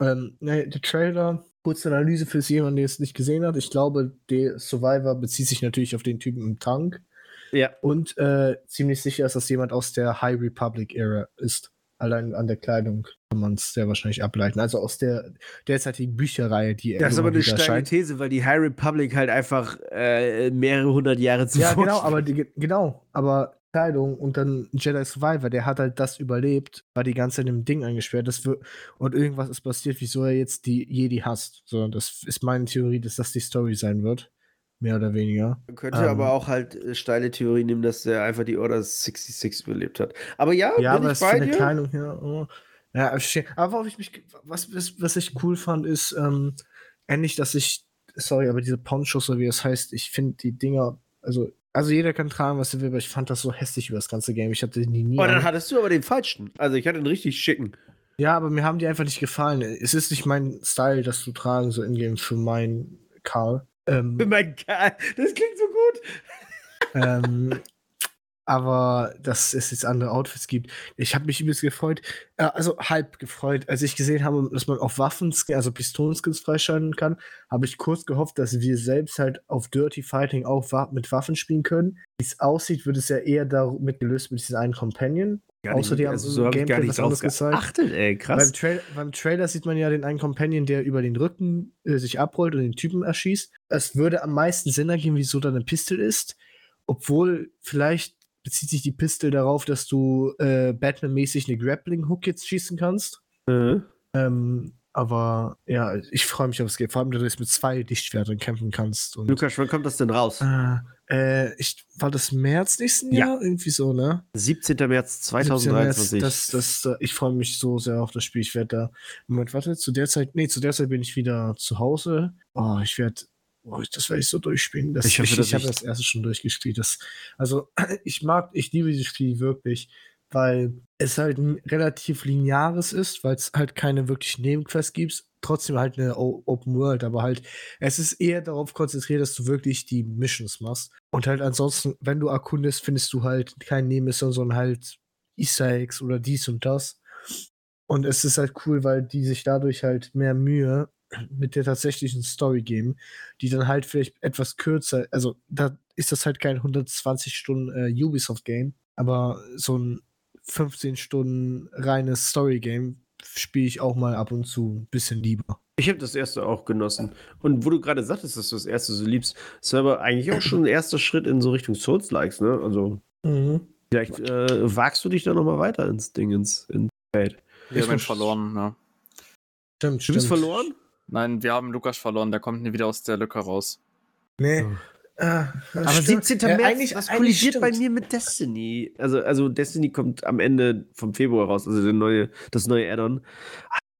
Ähm, ne, der Trailer, kurze Analyse für jemanden, der es nicht gesehen hat. Ich glaube, der Survivor bezieht sich natürlich auf den Typen im Tank.
Ja.
Und äh, ziemlich sicher ist, dass jemand aus der High Republic-Ära ist. Allein an der Kleidung kann man es sehr wahrscheinlich ableiten. Also aus der derzeitigen Bücherreihe, die
Das ist aber eine steile. These, weil die High Republic halt einfach äh, mehrere hundert Jahre zuvor
Ja, genau, aber die, genau, aber Kleidung und dann Jedi Survivor, der hat halt das überlebt, war die ganze Zeit im Ding eingesperrt. Das wird, und irgendwas ist passiert, wieso er jetzt die Jedi hasst. So, das ist meine Theorie, dass das die Story sein wird. Mehr oder weniger.
Man könnte
Ähm.
aber auch halt äh, steile Theorie nehmen, dass der einfach die Order 66 überlebt hat. Aber ja,
Ja,
bin
aber
ich bei
eine
dir.
Kleidung hier. Oh. Ja, aber worauf ich mich, was, was, was ich cool fand, ist ähm, ähnlich, dass ich, sorry, aber diese Ponchos, so wie es heißt, ich finde die Dinger, also, also jeder kann tragen, was er will, aber ich fand das so hässlich über das ganze Game. Ich hatte die nie.
Oh,
an.
dann hattest du aber den falschen. Also ich hatte einen richtig schicken.
Ja, aber mir haben die einfach nicht gefallen. Es ist nicht mein Style, das zu tragen, so in-game für meinen Karl. Ähm,
Mein Gott, das klingt so gut.
ähm, aber dass es jetzt andere Outfits gibt. Ich habe mich übelst gefreut, äh, also halb gefreut, als ich gesehen habe, dass man auf Waffenskins, also Pistolenskins freischalten kann, habe ich kurz gehofft, dass wir selbst halt auf Dirty Fighting auch wa mit Waffen spielen können. Wie es aussieht, wird es ja eher damit gelöst mit diesem einen Companion. Außer die haben
also so gar
Gameplay
nicht
was anderes gezeigt.
geachtet, ey,
Beim,
krass.
Trail beim Trailer sieht man ja den einen Companion, der über den Rücken äh, sich abrollt und den Typen erschießt. Es würde am meisten Sinn ergeben, wieso da eine Pistol ist. Obwohl vielleicht bezieht sich die Pistole darauf, dass du äh, Batman-mäßig eine Grappling-Hook jetzt schießen kannst.
Äh,
Ähm, aber ja, ich freue mich aufs Game. Vor allem, dass du jetzt mit zwei Lichtschwertern kämpfen kannst. Und,
Lukas, wann kommt das denn raus?
äh, äh, ich, war das März nächsten
Ja.
Jahr? Irgendwie so, ne?
17. März
17.
2023.
Das, das, äh, ich freue mich so sehr auf das Spiel. Ich werde da. Moment, warte, zu der Zeit. Nee, zu der Zeit bin ich wieder zu Hause. Oh, ich werde. Oh, das werde ich so durchspielen. Das,
Ich
ich
hoffe,
ich, habe das erste schon durchgespielt. Das, also, [CLEARS THROAT] ich mag, ich liebe dieses Spiel wirklich, weil es halt ein relativ lineares ist, weil es halt keine wirklich Nebenquests gibt. Trotzdem halt eine O- Open World, aber halt, es ist eher darauf konzentriert, dass du wirklich die Missions machst. Und halt ansonsten, wenn du erkundest, findest du halt keine Nebenmission, sondern halt Easter Eggs oder dies und das. Und es ist halt cool, weil die sich dadurch halt mehr Mühe mit der tatsächlichen Story geben, die dann halt vielleicht etwas kürzer, also da ist das halt kein 120 Stunden äh, Ubisoft-Game, aber so ein 15 Stunden reines Story-Game spiele ich auch mal ab und zu ein bisschen lieber.
Ich habe das erste auch genossen. Und wo du gerade sagtest, dass du das erste so liebst, ist aber eigentlich auch schon ein erster Schritt in so Richtung Souls-Likes, ne? Also, vielleicht äh, wagst du dich da nochmal weiter ins Ding, ins, ins Feld.
Wir haben ihn
muss-
verloren, ja.
Stimmt,
Du
stimmt.
bist verloren?
Nein, wir haben Lukas verloren, der kommt nie wieder aus der Lücke raus.
Nee.
Oh.
Ah,
Aber
stimmt.
17.
Ja,
März,
eigentlich-
das
eigentlich
kollidiert bei mir mit Destiny. Also, also Destiny kommt am Ende vom Februar raus, also der neue, das neue Add-on.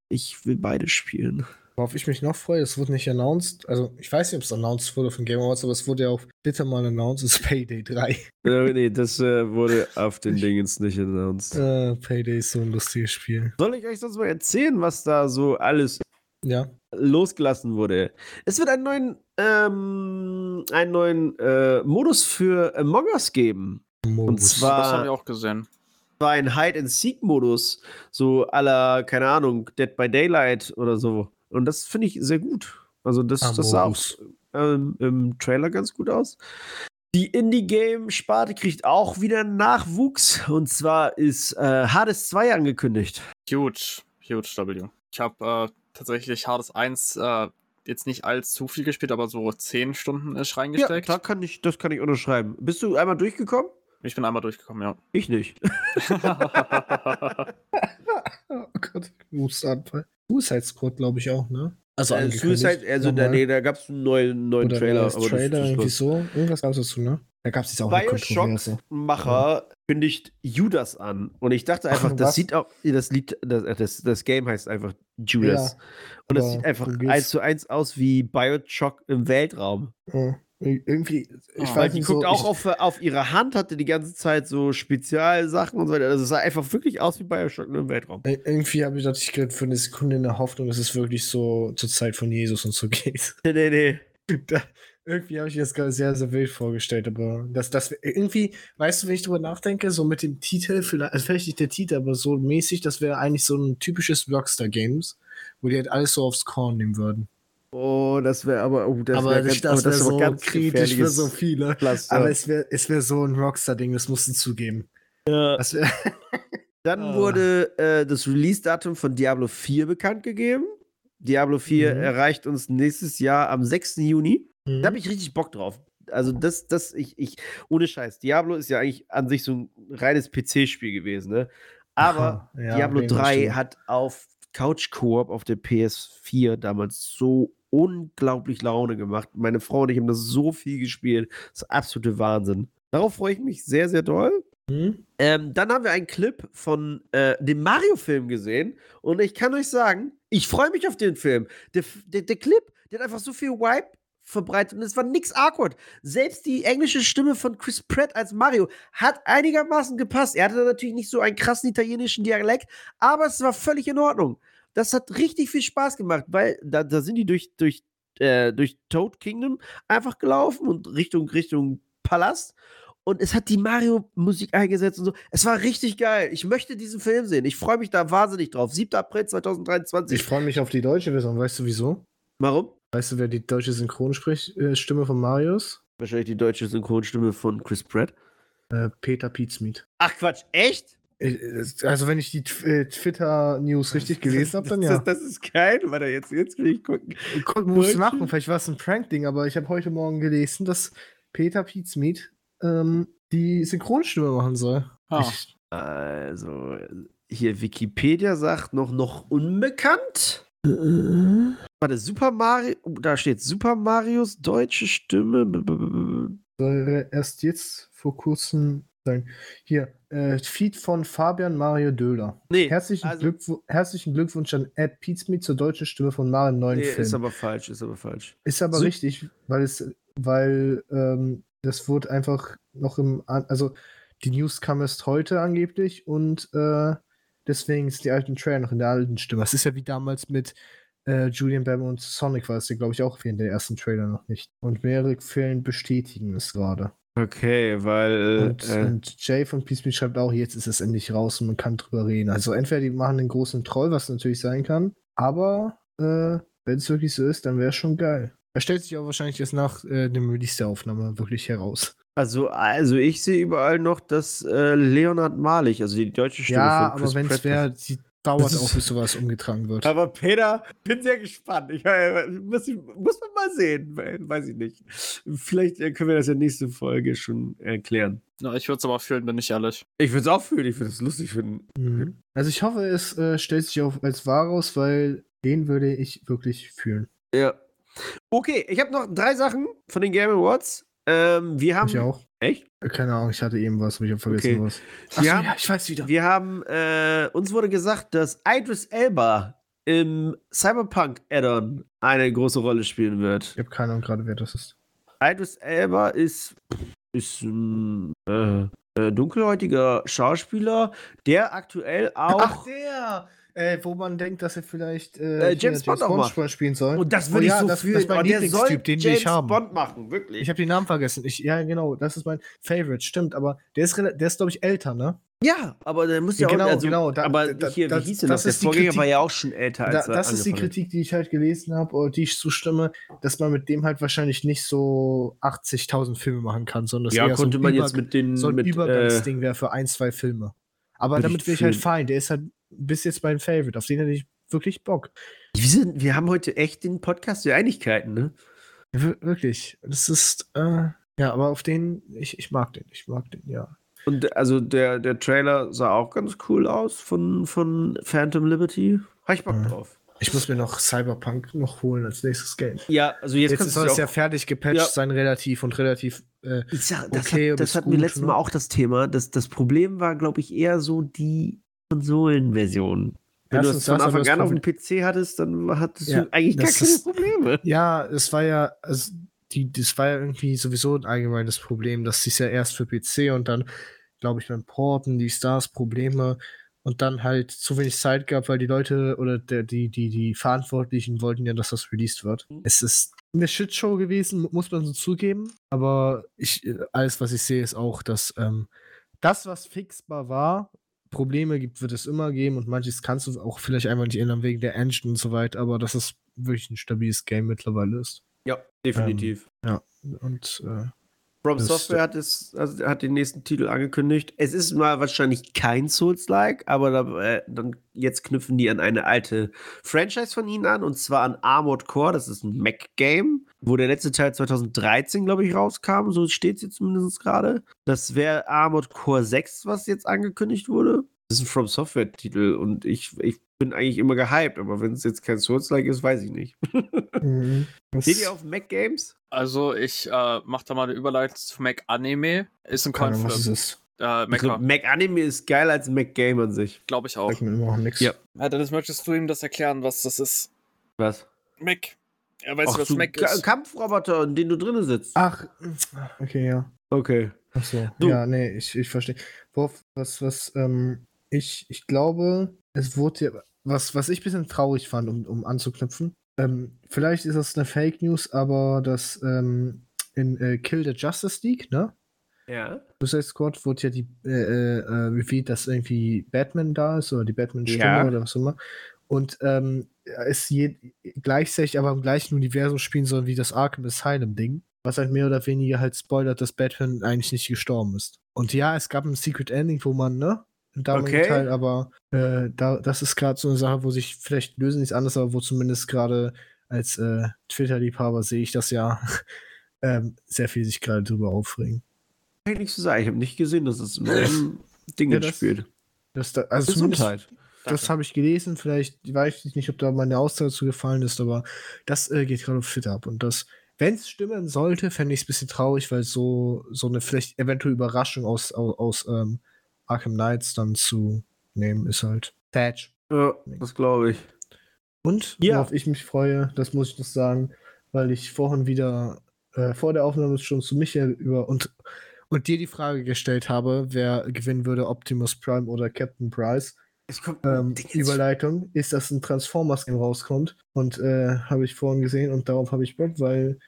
Ich will beide spielen.
Worauf ich mich noch freue, es wurde nicht announced. Also, ich weiß nicht, ob es announced wurde von Game Awards, aber es wurde ja auch bitte mal announced, es ist Payday 3.
Äh, nee, das äh, wurde auf den Dingens nicht announced.
Äh, Payday ist so ein lustiges Spiel.
Soll ich euch sonst mal erzählen, was da so alles
Ja.
losgelassen wurde? Es wird einen neuen, ähm, einen neuen äh, Modus für Among Us geben.
Modus.
zwar-
Das haben wir auch gesehen.
war ein Hide-and-Seek-Modus, so aller, keine Ahnung, Dead by Daylight oder so. Und das finde ich sehr gut. Also das, das sah auch ähm, im Trailer ganz gut aus. Die Indie-Game-Sparte kriegt auch wieder Nachwuchs. Und zwar ist äh, Hades 2 angekündigt.
Huge, huge W. Ich habe äh, tatsächlich Hades 1 äh, jetzt nicht allzu viel gespielt, aber so 10 Stunden ist
Ja,
reingesteckt.
da kann ich, das kann ich unterschreiben. Bist du einmal durchgekommen?
ich bin einmal durchgekommen, ja.
Ich nicht. [LAUGHS]
Oh Gott, Hustanfall. Suicide Squad, glaube ich auch, ne? Also,
Äh. Suicide, also da, nee, da gab es einen neuen, neuen Trailer.
neues
aber das-
Trailer,
das
irgendwie so. Irgendwas gab es dazu, ne? Da gab es jetzt auch eine Kontroverse.
Bioshock-Macher kündigt Judas an. Und ich dachte einfach,
Ach,
das
was?
sieht auch, das Lied, das, äh, das, das Game heißt einfach Judas. Und das sieht einfach eins zu eins aus wie Bioshock im Weltraum.
Ja. irgendwie, ich.
Weil
weiß
die
nicht,
guckt
so,
auch auf, auf ihre Hand, hatte die ganze Zeit so Spezialsachen und so weiter. Also es sah einfach wirklich aus wie Bioshock nur im Weltraum.
Ir- Irgendwie habe ich dachte ich gerade für eine Sekunde in der Hoffnung, dass es wirklich so zur Zeit von Jesus und so geht.
Nee, nee, nee.
Da, irgendwie habe ich mir das gerade sehr, sehr wild vorgestellt, aber das, das irgendwie, weißt du, wenn ich drüber nachdenke, so mit dem Titel, vielleicht, also vielleicht nicht der Titel, aber so mäßig, das wäre eigentlich so ein typisches Rockstar-Games, wo die halt alles so aufs Korn nehmen würden.
Oh, das wäre aber, oh, das
aber
wäre
das,
ganz,
das
aber
wäre
wär
so kritisch für so viele.
Pflaster.
Aber es wäre es wär so ein Rockstar-Ding, das mussten zugeben. Das wär, [LAUGHS]
Dann
Ah.
wurde äh, das Release-Datum von Diablo 4 bekannt gegeben. Diablo 4
Mhm.
erreicht uns nächstes Jahr am 6. Juni.
Mhm.
Da habe ich richtig Bock drauf. Also das, das, ich, ich, ohne Scheiß. Diablo ist ja eigentlich an sich so ein reines PC-Spiel gewesen, ne? Aber
Aha, ja,
Diablo
okay, das
3
stimmt.
hat auf Couch Koop auf der PS4 damals so unglaublich Laune gemacht. Meine Frau und ich haben das so viel gespielt. Das ist absolute Wahnsinn. Darauf freue ich mich sehr, sehr doll.
Mhm.
Ähm, dann haben wir einen Clip von äh, dem Mario-Film gesehen und ich kann euch sagen, ich freue mich auf den Film. Der, der, der Clip, der hat einfach so viel Vibe verbreitet und es war nix awkward. Selbst die englische Stimme von Chris Pratt als Mario hat einigermaßen gepasst. Er hatte natürlich nicht so einen krassen italienischen Dialekt, aber es war völlig in Ordnung. Das hat richtig viel Spaß gemacht, weil da, da sind die durch, durch, äh, durch Toad Kingdom einfach gelaufen und Richtung, Richtung Palast. Und es hat die Mario-Musik eingesetzt und so. Es war richtig geil. Ich möchte diesen Film sehen. Ich freue mich da wahnsinnig drauf. 7. April 2023.
Ich freue mich auf die deutsche Version. Weißt du wieso?
Warum?
Weißt du, wer die deutsche Synchronstimme von Mario ist?
Wahrscheinlich die deutsche Synchronstimme von Chris Pratt.
Äh, Peter Pietzmied.
Ach Quatsch, echt?
Ich- Also, wenn ich die Tw- äh, Twitter-News richtig gelesen habe, dann
das,
ja.
Das, das ist geil. Warte, jetzt, jetzt will ich gucken.
Guck, musst du machen, vielleicht war es ein Prank-Ding, aber ich habe heute Morgen gelesen, dass Peter Pietzmied ähm, die Synchronstimme machen soll.
Ah.
Ich,
Also, hier Wikipedia sagt noch, noch unbekannt. Äh, Warte, Super Mario, oh, da steht Super Marios deutsche Stimme.
Soll erst jetzt vor kurzem sagen. Hier, äh, Feed von Fabian Mario Döhler.
Nee,
Herzlichen,
also-
Glückw herzlichen Glückwunsch an Ed Pizmeet zur deutschen Stimme von Mario im neuen
nee,
Film.
ist aber falsch, ist aber falsch.
Ist aber
So-
richtig, weil es, weil ähm, das wurde einfach noch im, also die News kam erst heute angeblich und äh, deswegen ist die alten Trailer noch in der alten Stimme. Das ist ja wie damals mit äh, Julian Bam und Sonic war es ja, glaube ich, auch in der ersten Trailer noch nicht. Und mehrere Quellen bestätigen es gerade.
Okay, weil.
Und,
äh,
und Jay von Peace Me schreibt auch, jetzt ist es endlich raus und man kann drüber reden. Also entweder die machen den großen Troll, was natürlich sein kann, aber äh, wenn es wirklich so ist, dann wäre es schon geil. Er stellt sich auch wahrscheinlich erst nach äh, dem Release der Aufnahme wirklich heraus.
Also, also ich sehe überall noch, dass äh, Leonard Malig, also die deutsche Stimme
ja,
von Chris
aber wenn es wäre, die dauert auch, bis sowas umgetragen wird.
Aber Peter, bin sehr gespannt. Ich, äh, muss, muss man mal sehen. Weiß ich nicht. Vielleicht äh, können wir das ja nächste Folge schon erklären.
Ja, ich würde es aber fühlen, bin ich ehrlich.
Ich würde es auch fühlen, ich würde es lustig finden.
Mhm. Also ich hoffe, es äh, stellt sich auch als wahr raus, weil den würde ich wirklich fühlen.
Ja. Okay, ich habe noch drei Sachen von den Game Awards. Ähm, wir haben.
Ich auch.
Echt?
Äh, Keine Ahnung, ich hatte eben was, aber ich habe vergessen
Okay.
was.
Wir
Achso,
haben-
ja, ich weiß wieder.
Wir haben, äh, uns wurde gesagt, dass Idris Elba im Cyberpunk Add-on eine große Rolle spielen wird.
Ich habe keine Ahnung gerade, wer das ist.
Idris Elba ist, ist ein äh, äh, dunkelhäutiger Schauspieler, der aktuell auch.
Ach, der! Äh, wo man denkt, dass er vielleicht
Äh,
äh,
James
hier
Bond
spielen soll.
und das
Oh
würde ich
ja,
so
das,
fühlen.
das ist mein
Oh,
Lieblingstyp, den
James
ich haben.
Bond machen, wirklich.
Ich habe den Namen vergessen. Ich, ja, genau, das ist mein Favorite, stimmt, aber der ist, der ist glaube ich, älter, ne?
ja, aber der muss ja
Genau,
auch. Also,
genau, da-
aber
da-
hier,
das-
wie hieß denn
das
das? Der
ist die
Vorgänger
Kritik-
war ja auch schon älter
Da,
als er
das ist die
hat.
Kritik, die ich halt gelesen habe, oder die ich zustimme, dass man mit dem halt wahrscheinlich nicht so 80.000 Filme machen kann, sondern dass
Ja,
eher so ein
konnte man
Über-
jetzt mit den.
so ein
mit, äh,
Übergangsding wäre für ein, zwei Filme. Aber damit bin ich halt fein. Der ist halt bis jetzt mein Favorite. Auf den hätte ich wirklich Bock.
wir, sind, wir haben heute echt den Podcast der Einigkeiten, ne?
Wir- Wirklich. Das ist, äh, ja, aber auf den, ich, ich mag den, ich mag den, ja.
Und also der, der Trailer sah auch ganz cool aus von, von Phantom Liberty. Habe ich Bock
Mhm.
drauf.
Ich muss mir noch Cyberpunk noch holen als nächstes Game.
Ja, also jetzt,
Jetzt,
du
es ja fertig gepatcht
Ja.
sein, relativ und relativ. Äh,
sag, das,
okay,
hat, das hatten wir letztes
ne?
Mal auch das Thema. Das, das Problem war, glaube ich, eher so die Konsolenversion. Wenn du es von Anfang an auf dem PC hattest, dann hattest
Ja,
du eigentlich gar keine
ist-
Probleme.
ja, es war ja, also die, das war ja irgendwie sowieso ein allgemeines Problem, dass es ja erst für PC und dann, glaube ich, beim Porten, die Stars Probleme und dann halt zu wenig Zeit gab, weil die Leute oder der, die, die, die Verantwortlichen wollten ja, dass das released wird.
Mhm.
Es ist eine Shitshow gewesen, mu- muss man so zugeben. Aber ich, äh, alles, was ich sehe, ist auch, dass ähm, das, was fixbar war, Probleme gibt, wird es immer geben und manches kannst du auch vielleicht einfach nicht ändern wegen der Engine und so weiter, aber dass es wirklich ein stabiles Game mittlerweile ist.
Ja, definitiv.
Und äh,
From
das-
Software hat, es, also hat den nächsten Titel angekündigt. Es ist mal wahrscheinlich kein Souls-like, aber da, äh, dann jetzt knüpfen die an eine alte Franchise von ihnen an, und zwar an Armored Core. Das ist ein Mac-Game, wo der letzte Teil 2013, glaube ich, rauskam. So steht es jetzt zumindest gerade. Das wäre Armored Core 6, was jetzt angekündigt wurde. Das ist ein From Software-Titel und ich, ich bin eigentlich immer gehypt, aber wenn es jetzt kein Souls-like ist, weiß ich nicht. [LAUGHS]
mhm.
Seht ihr auf Mac-Games?
Also, ich äh, mach da mal eine Überleitung zu Mac Anime. Ist ein
Ahnung, was es
Coinflip.
ist.
Äh,
Also,
Mecha,
Mac-Anime ist geiler als Mac-Game an sich.
glaube ich auch.
Sagt mir immer noch nichts.
Ja.
Ja, Dennis, möchtest du ihm das erklären, was das ist?
Was?
Mac. Ja, weißt
Ach,
du, was Mac
Ka-
ist?
Kampfroboter, in denen du drinnen sitzt.
Ach, okay, ja.
Okay.
Ach so.
Du.
Ja, nee, ich, ich verstehe. Worauf, was, was, ähm, ich, ich glaube, es wurde ja, was, was ich ein bisschen traurig fand, um, um anzuknüpfen. Ähm, vielleicht ist das eine Fake News, aber das, ähm, in äh, Kill the Justice League, ne?
Ja.
Suicide Squad wurde ja die, äh, äh, äh, revealed, dass irgendwie Batman da ist oder die Batman-Stimme
Ja.
oder was auch immer. Und ähm, es je, gleichzeitig aber im gleichen Universum spielen soll wie das Arkham Asylum-Ding, was halt mehr oder weniger halt spoilert, dass Batman eigentlich nicht gestorben ist. Und ja, es gab ein Secret Ending, wo man, ne? Im damaligen
Okay.
Teil, aber äh, da, das ist gerade so eine Sache, wo sich vielleicht lösen nichts anderes, aber wo zumindest gerade als äh, Twitter-Liebhaber sehe ich das ja [LAUGHS] ähm, sehr viel sich gerade drüber aufregen.
Kann ich nicht so sagen. Ich habe nicht gesehen, dass es in [LAUGHS] Ding
Ja, das-
spielt.
Das, da, also
Gesundheit.
das habe ich gelesen. Vielleicht weiß ich nicht, ob da meine Aussage dazu gefallen ist, aber das äh, geht gerade auf Twitter ab. Und das, wenn es stimmen sollte, fände ich es ein bisschen traurig, weil so, so eine vielleicht eventuelle Überraschung aus, aus, aus ähm, Arkham Knights dann zu nehmen, ist halt Thatch.
Ja, das glaube ich.
Und
Ja.
worauf ich mich freue, das muss ich noch sagen, weil ich vorhin wieder äh, vor der Aufnahme schon zu Michael über und, und dir die Frage gestellt habe, wer gewinnen würde, Optimus Prime oder Captain Price.
Es kommt
Ähm, Überleitung ist, dass ein Transformers-Game rauskommt. Und äh, habe ich vorhin gesehen und darauf habe ich Bock, weil,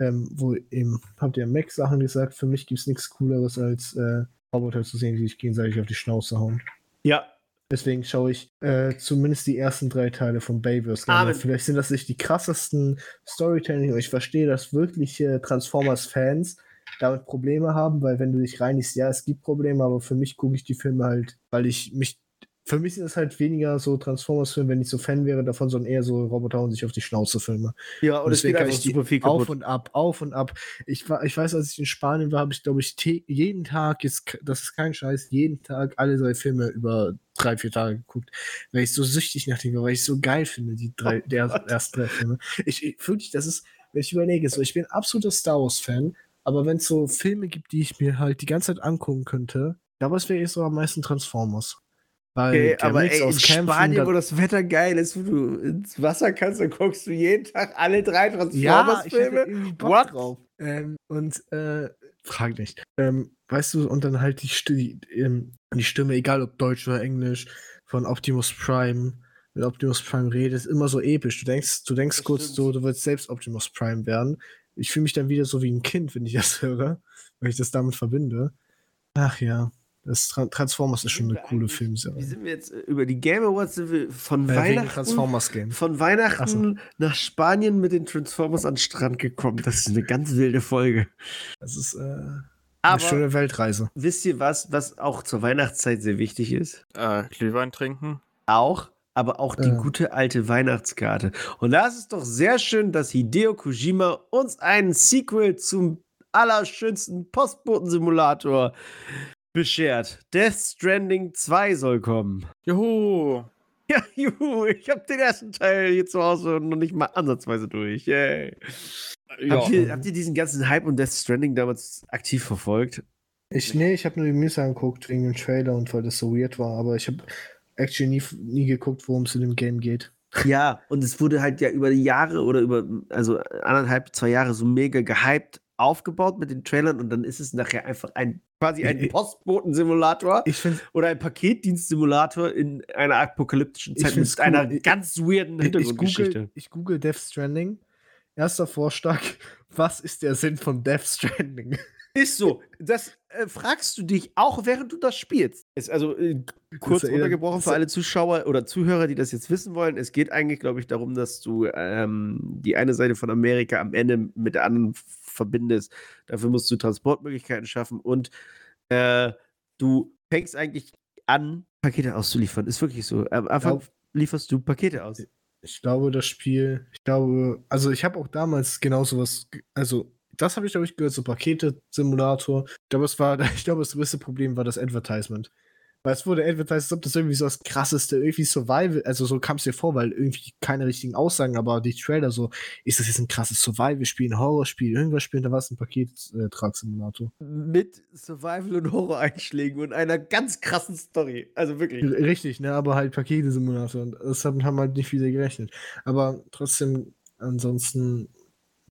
ähm, wo eben, habt ihr Mac-Sachen gesagt, für mich gibt es nichts Cooleres, als äh, Roboter zu sehen, die sich gegenseitig auf die Schnauze hauen.
Ja,
Deswegen schaue ich äh, zumindest die ersten drei Teile von Bayverse.
Ah,
Vielleicht sind das nicht die krassesten Storytelling, aber ich verstehe, dass wirkliche Transformers-Fans damit Probleme haben, weil wenn du dich reinigst, ja, es gibt Probleme, aber für mich gucke ich die Filme halt, weil ich mich. Für mich sind es halt weniger so Transformers-Filme, wenn ich so Fan wäre davon, sondern eher so Roboter und sich auf die Schnauze Filme.
ja, und es
deswegen
einfach
ich die
super viel
Auf
kaputt.
und ab, auf und ab. Ich, war, ich weiß, als ich in Spanien war, habe ich, glaube ich, jeden Tag, jetzt, das ist kein Scheiß, jeden Tag alle drei Filme über drei, vier Tage geguckt, weil ich so süchtig nach denen war, weil ich so geil finde, die drei,
Oh
der
Gott.
ersten drei Filme. Ich, ich wirklich, das ist, wenn ich überlege, so, ich bin ein absoluter Star Wars-Fan, aber wenn es so Filme gibt, die ich mir halt die ganze Zeit angucken könnte, ich glaube, es wäre eher so am meisten Transformers. Weil
Okay, aber
Mix
ey, in
Kämpfen,
Spanien, wo das Wetter geil ist, wo du ins Wasser kannst, dann guckst du jeden Tag alle drei
Ja,
Transformers-Filme.
irgendwie Bock
What?
drauf. Ähm, und äh, frag nicht. Ähm, weißt du, und dann halt die, die, ähm, die Stimme, egal ob Deutsch oder Englisch, von Optimus Prime. Wenn Optimus Prime redet, ist immer so episch. Du denkst, du denkst
Das
kurz
stimmt.
so, du willst selbst Optimus Prime werden. Ich fühle mich dann wieder so wie ein Kind, wenn ich das [LAUGHS] höre, weil ich das damit verbinde. Ach ja, das Tra Transformers ist schon eine
wir
coole
eigentlich- Wie
Filmserie.
sind wir jetzt äh, über die Game Awards? Sind wir von
Äh,
Weihnachten?
Transformers Game.
Von Weihnachten nach Spanien mit den Transformers an den Strand gekommen. Das ist eine ganz wilde Folge.
Das ist äh, eine
Aber
schöne Weltreise.
wisst ihr was, was auch zur Weihnachtszeit sehr wichtig ist?
Äh, Glühwein trinken.
Auch, aber auch die
Ja.
gute alte Weihnachtskarte. Und da ist es doch sehr schön, dass Hideo Kojima uns einen Sequel zum allerschönsten Postboten-Simulator beschert. Death Stranding 2 soll kommen.
Juhu. [LAUGHS]
Ja, juhu, ich habe den ersten Teil hier zu Hause noch nicht mal ansatzweise durch. Yay.
Ja.
Habt, ihr, habt ihr diesen ganzen Hype und Death Stranding damals aktiv verfolgt?
Ich, nee, ich habe nur die News angeguckt wegen dem Trailer und weil das so weird war, aber ich habe actually nie, nie geguckt, worum es in dem Game geht. [LAUGHS]
Ja, und es wurde halt ja über die Jahre oder über, also anderthalb, zwei Jahre so mega gehypt aufgebaut mit den Trailern und dann ist es nachher einfach ein quasi ein
Ich-
Postboten-Simulator
Ich
oder ein Paketdienst-Simulator in einer apokalyptischen
Ich
Zeit mit einer
cool. Ich-
ganz weirden
ich, ich,
Hintergrundgeschichte.
google, ich google Death Stranding. Erster Vorschlag, [LAUGHS] was ist der Sinn von Death Stranding? [LAUGHS]
Ist so. Das äh, fragst du dich auch, während du das spielst. Ist also äh, kurz
ist
für
ja-
alle Zuschauer oder Zuhörer, die das jetzt wissen wollen. Es geht eigentlich, glaube ich, darum, dass du ähm, die eine Seite von Amerika am Ende mit der anderen verbindest. Dafür musst du Transportmöglichkeiten schaffen und äh, du fängst eigentlich an, Pakete auszuliefern. Ist wirklich so. Am Anfang
Glaub-
lieferst du Pakete aus.
Ich glaube, das Spiel, ich glaube, also ich habe auch damals genau sowas, also das habe ich, glaube ich, gehört, so Pakete-Simulator. Ich glaube, es war, [LAUGHS] ich glaube, das größte Problem war das Advertisement. Weil es wurde advertised, als ob das irgendwie so das krasseste, irgendwie Survival, also so kam es dir vor, weil irgendwie keine richtigen Aussagen, aber die Trailer so, ist das jetzt ein krasses Survival-Spiel, ein Horrorspiel, irgendwas spielen, da war es ein Paket-Trag-Simulator.
Mit Survival- und Horror-Einschlägen und einer ganz krassen Story. Also wirklich.
R- Richtig, ne, aber halt Pakete-Simulator. Und das haben, haben halt nicht viele gerechnet. Aber trotzdem, ansonsten.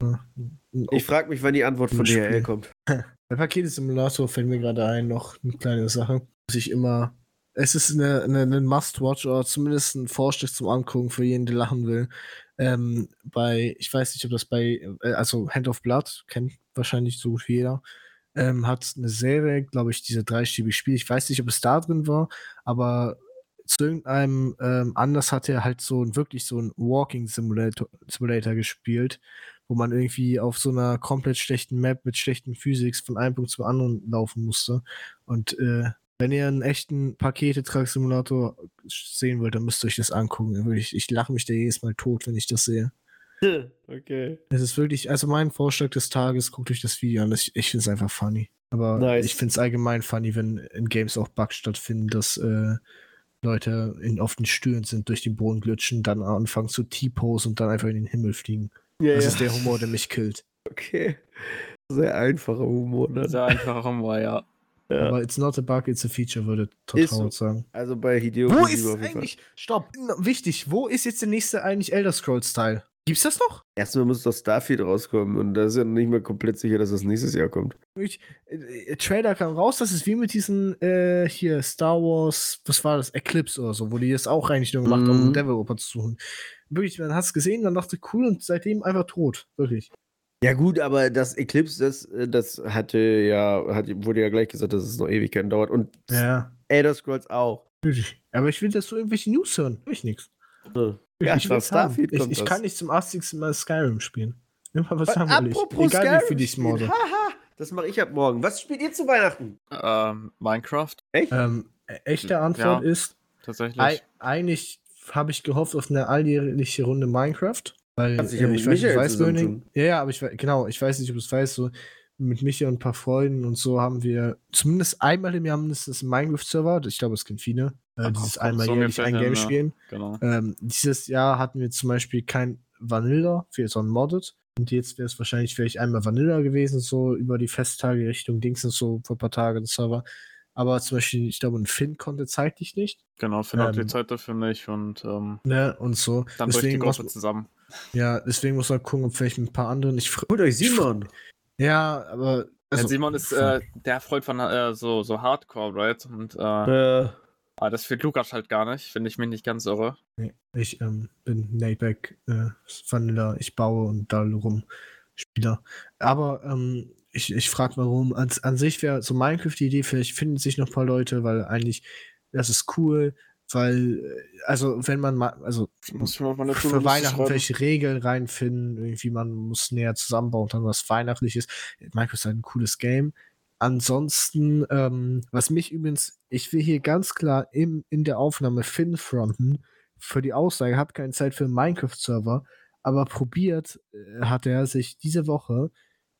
ein
Ich frage mich, wann die Antwort von. DHL kommt. [LAUGHS]
Bei Pakete-Simulator fällt mir gerade ein, noch eine kleine Sache, dass ich immer. Es ist eine, eine, eine Must-Watch oder zumindest ein Vorstich zum Angucken für jeden, der lachen will. Ähm, bei, ich weiß nicht, ob das bei, äh, also Hand of Blood, kennt wahrscheinlich so gut wie jeder, ähm, hat eine Serie, glaube ich, diese dreistiebige Spiel. Ich weiß nicht, ob es da drin war, aber zu irgendeinem ähm, Anlass hat er halt so ein, wirklich so ein Walking Simulator, Simulator gespielt, wo man irgendwie auf so einer komplett schlechten Map mit schlechten Physics von einem Punkt zum anderen laufen musste. Und äh, wenn ihr einen echten Paketetrag-Simulator sehen wollt, dann müsst ihr euch das angucken. Wirklich, ich lache mich da jedes Mal tot, wenn ich das sehe. [LAUGHS]
Okay.
Es ist wirklich, also mein Vorschlag des Tages, guckt euch das Video an. Ich, ich finde es einfach funny. Aber
Nice.
ich finde es allgemein funny, wenn in Games auch Bugs stattfinden, dass äh, Leute in, auf den Stühlen sind, durch den Boden glitschen, dann anfangen zu T-Pose und dann einfach in den Himmel fliegen.
Ja,
Das
ja.
ist der Humor, der mich killt. [LAUGHS]
Okay. Sehr einfacher Humor, ne?
Sehr einfacher Humor, ja.
Ja.
Aber it's not a bug, it's a feature, würde
Ist
Total
so.
sagen.
Also bei Hideo
Wo ist eigentlich, stopp, wichtig, wo ist jetzt der nächste eigentlich Elder Scrolls Teil? Gibt's das noch?
Erstmal muss doch Starfield rauskommen und da ist ja noch nicht mal komplett sicher, dass das nächstes Jahr kommt.
Ich, äh, äh, Trailer kam raus, das ist wie mit diesen, äh, hier, Star Wars, was war das, Eclipse oder so, wo die das auch eigentlich nur gemacht haben, um
Mhm.
Developer zu suchen. Wirklich, man hat es gesehen, dann dachte cool und seitdem einfach tot, wirklich.
Ja gut, aber das Eclipse, das, äh, das hatte ja, hat, wurde ja gleich gesagt, dass es noch Ewigkeiten dauert. Und
Ja.
Elder Scrolls auch.
Aber ich will, dass du irgendwelche News hören. Ich nichts.
Ja, Ja,
ich, will's
Starfield
haben. ich, ich kann nicht zum 80. Mal Skyrim spielen. Immer was will ich.
Apropos
Egal wie
Skyrim
viel ich
spielen.
morde.
Haha, das mache ich ab morgen. Was spielt ihr zu Weihnachten?
Ähm, Minecraft,
Ähm, e- echte Antwort
Ja.
ist,
tatsächlich.
ei- eigentlich habe ich gehofft auf eine alljährliche Runde Minecraft. Weil
dich ja
äh,
mit
ich weiß
Michael
weiß
zusammentun.
Ja, ja, aber ich wei- genau, ich weiß nicht, ob du es weißt, so mit Micha und ein paar Freunden und so haben wir zumindest einmal im Jahr mindestens einen Minecraft-Server. Ich glaube, es kennt viele. Äh, dieses einmal
so
jährlich ein Game
ja.
spielen.
Genau.
Ähm, dieses Jahr hatten wir zum Beispiel kein Vanilla, für so ein Modded. Und jetzt wäre es wahrscheinlich vielleicht einmal Vanilla gewesen, so über die Festtage Richtung Dings und so vor ein paar Tagen den Server. Aber zum Beispiel, ich glaube, ein Finn konnte zeitlich nicht.
Genau, finde auch die
Ähm,
Zeit dafür nicht und ähm,
Ne, und so.
dann durch die
deswegen,
Gruppe zusammen.
Ja, deswegen muss man gucken, ob vielleicht mit ein paar anderen. Ich,
Holt euch Simon.
ja, aber.
Ja,
Also,
Simon ist äh, der Freund von äh, so, so Hardcore, right? Und äh,
Äh,
ah, das fühlt Lukas halt gar nicht, finde ich mich nicht ganz irre.
Nee, ich ähm, bin Nateback, äh, Vanilla, ich baue und darum Spieler. Aber ähm, ich, ich frage mal rum, an, an sich wäre so Minecraft die Idee, vielleicht finden sich noch ein paar Leute, weil eigentlich, das ist cool, weil, äh, also wenn man mal, also
muss auf meine
für Weihnachten vielleicht Regeln reinfinden, irgendwie man muss näher zusammenbauen, dann was Weihnachtliches. Minecraft ist halt ein cooles Game. Ansonsten, ähm, was mich übrigens, ich will hier ganz klar im, in der Aufnahme Finn fronten, für die Aussage, hat keine Zeit für einen Minecraft-Server, aber probiert äh, hat er sich diese Woche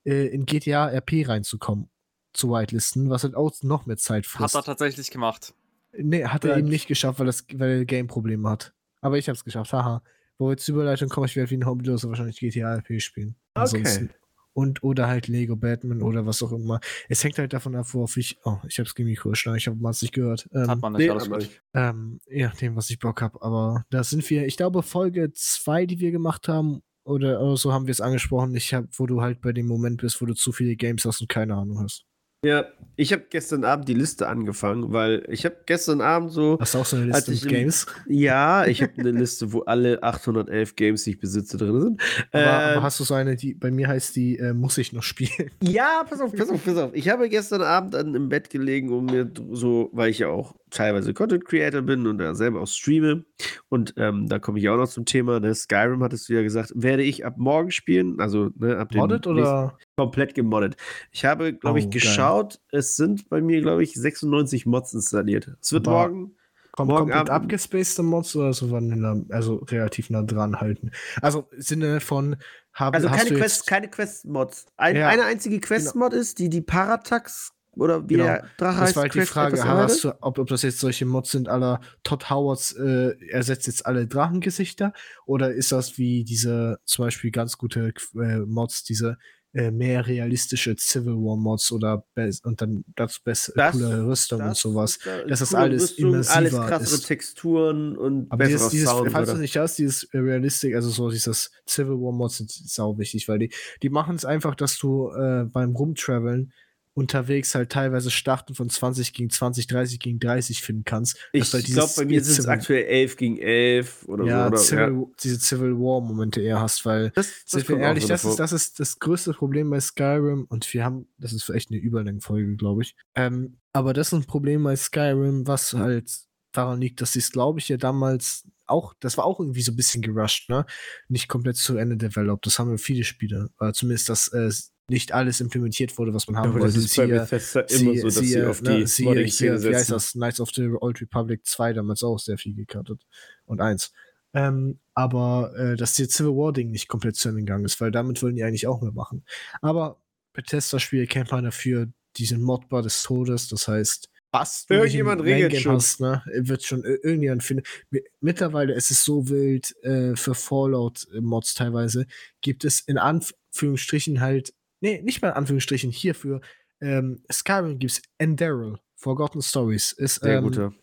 äh, in GTA RP reinzukommen, zu whitelisten, was halt auch noch mehr Zeit
Hat
frisst.
er tatsächlich gemacht.
Nee, hat er
Ja.
eben nicht geschafft, weil, das, weil er Game-Probleme hat. Aber ich hab's geschafft, haha. Wo jetzt Überleitung komme, ich werde wie ein Hobbyloser wahrscheinlich GTA RP spielen.
Okay.
Und oder halt Lego Batman oder was auch immer. Es hängt halt davon ab, worauf ich. Oh, ich hab's Mikro geschlagen, ich habe mal nicht gehört. Ähm,
Hat man nicht,
nee,
alles gut.
ich-
ähm, je nachdem, was ich Bock habe. Aber da sind wir, ich glaube, Folge 2, die wir gemacht haben, oder, oder so haben wir es angesprochen, ich hab, wo du halt bei dem Moment bist, wo du zu viele Games hast und keine Ahnung hast.
Ja, ich habe gestern Abend die Liste angefangen, weil ich habe gestern Abend so,
Hast du auch so eine Liste
ich
mit
im-
Games?
ja, ich habe eine Liste, wo alle 811 Games, die ich besitze, drin sind.
Aber,
Ähm,
aber hast du so eine, die bei mir heißt die, äh, muss ich noch spielen?
Ja, pass auf, pass auf, pass auf. Ich habe gestern Abend dann im Bett gelegen und mir so, weil ich ja auch teilweise Content Creator bin und da selber auch streame. Und ähm, da komme ich auch noch zum Thema. Ne? Skyrim hattest du ja gesagt, werde ich ab morgen spielen. Also ne, ab dem
Modded
nächsten-
oder?
komplett gemoddet. Ich habe, glaube ich,
Oh, geil.
geschaut. Es sind bei mir, glaube ich, 96 Mods installiert. Es wird
Aber-
morgen.
Kom
Morgen
komplett
Abend-
abgespacede Mods oder so Vanilla, also relativ nah dran halten. Also im Sinne von haben
Also keine Quest, keine Quest-Mods. Ein,
Ja.
Eine einzige Quest-Mod ist, die die Paratax oder wie
Genau.
der Drache
das
heißt.
war halt die Frage, hast du, ob, ob das jetzt solche Mods sind, aller Todd Howards äh, ersetzt jetzt alle Drachengesichter oder ist das wie diese zum Beispiel ganz gute äh, Mods, diese äh, mehr realistische Civil War Mods oder und dann dazu bessere
Das-
coole Rüstung und
Das-
sowas.
da-
dass das
coole
alles
Rüstung, alles krassere
ist.
Texturen und
Aber dieses, dieses
Sound.
falls du nicht hast, dieses äh, Realistic, also so dieses Civil War Mods sind sau wichtig, weil die, die machen es einfach, dass du äh, beim Rumtraveln unterwegs halt teilweise Starten von 20 gegen 20, 30 gegen 30 finden kannst.
ich
halt
glaube, bei mir sind es aktuell 11 gegen 11 oder
ja,
so. Oder,
Civil, diese Civil War Momente eher hast, weil
Das, das
wir ehrlich, das ist, das ist das größte Problem bei Skyrim und wir haben, das ist echt eine Überlängenfolge, glaube ich. Ähm, aber das ist ein Problem bei Skyrim, was halt daran liegt, dass sie es, glaube ich, ja damals auch, das war auch irgendwie so ein bisschen gerusht, ne? Nicht komplett zu Ende developed. Das haben wir viele Spiele. Zumindest, dass äh, nicht alles implementiert wurde, was man haben
Aber
wollte.
das ist bei
Siehe-
Bethesda immer
siehe-
so, dass
siehe,
sie auf
ne,
die
siehe
Modding-Szene
hier, wie heißt das? Knights of the Old Republic 2 damals auch sehr viel gekartet. Und eins. Ähm, aber äh, dass die Civil War Ding nicht komplett zu Ende gegangen ist, weil damit wollen die eigentlich auch mehr machen. Aber Bethesda-Spiele kennt man dafür, diesen Modbar des Todes. Das heißt, was
Irgendjemand regelt schon.
hast, ne, wird schon ir- irgendjemand finden. Mi- Mittlerweile ist es so wild äh, für Fallout-Mods teilweise, gibt es in Anführungsstrichen halt, nee, nicht mal in Anführungsstrichen, hierfür ähm, Skyrim gibt es Enderal, Forgotten Stories. Ist,
Sehr
ähm,
guter.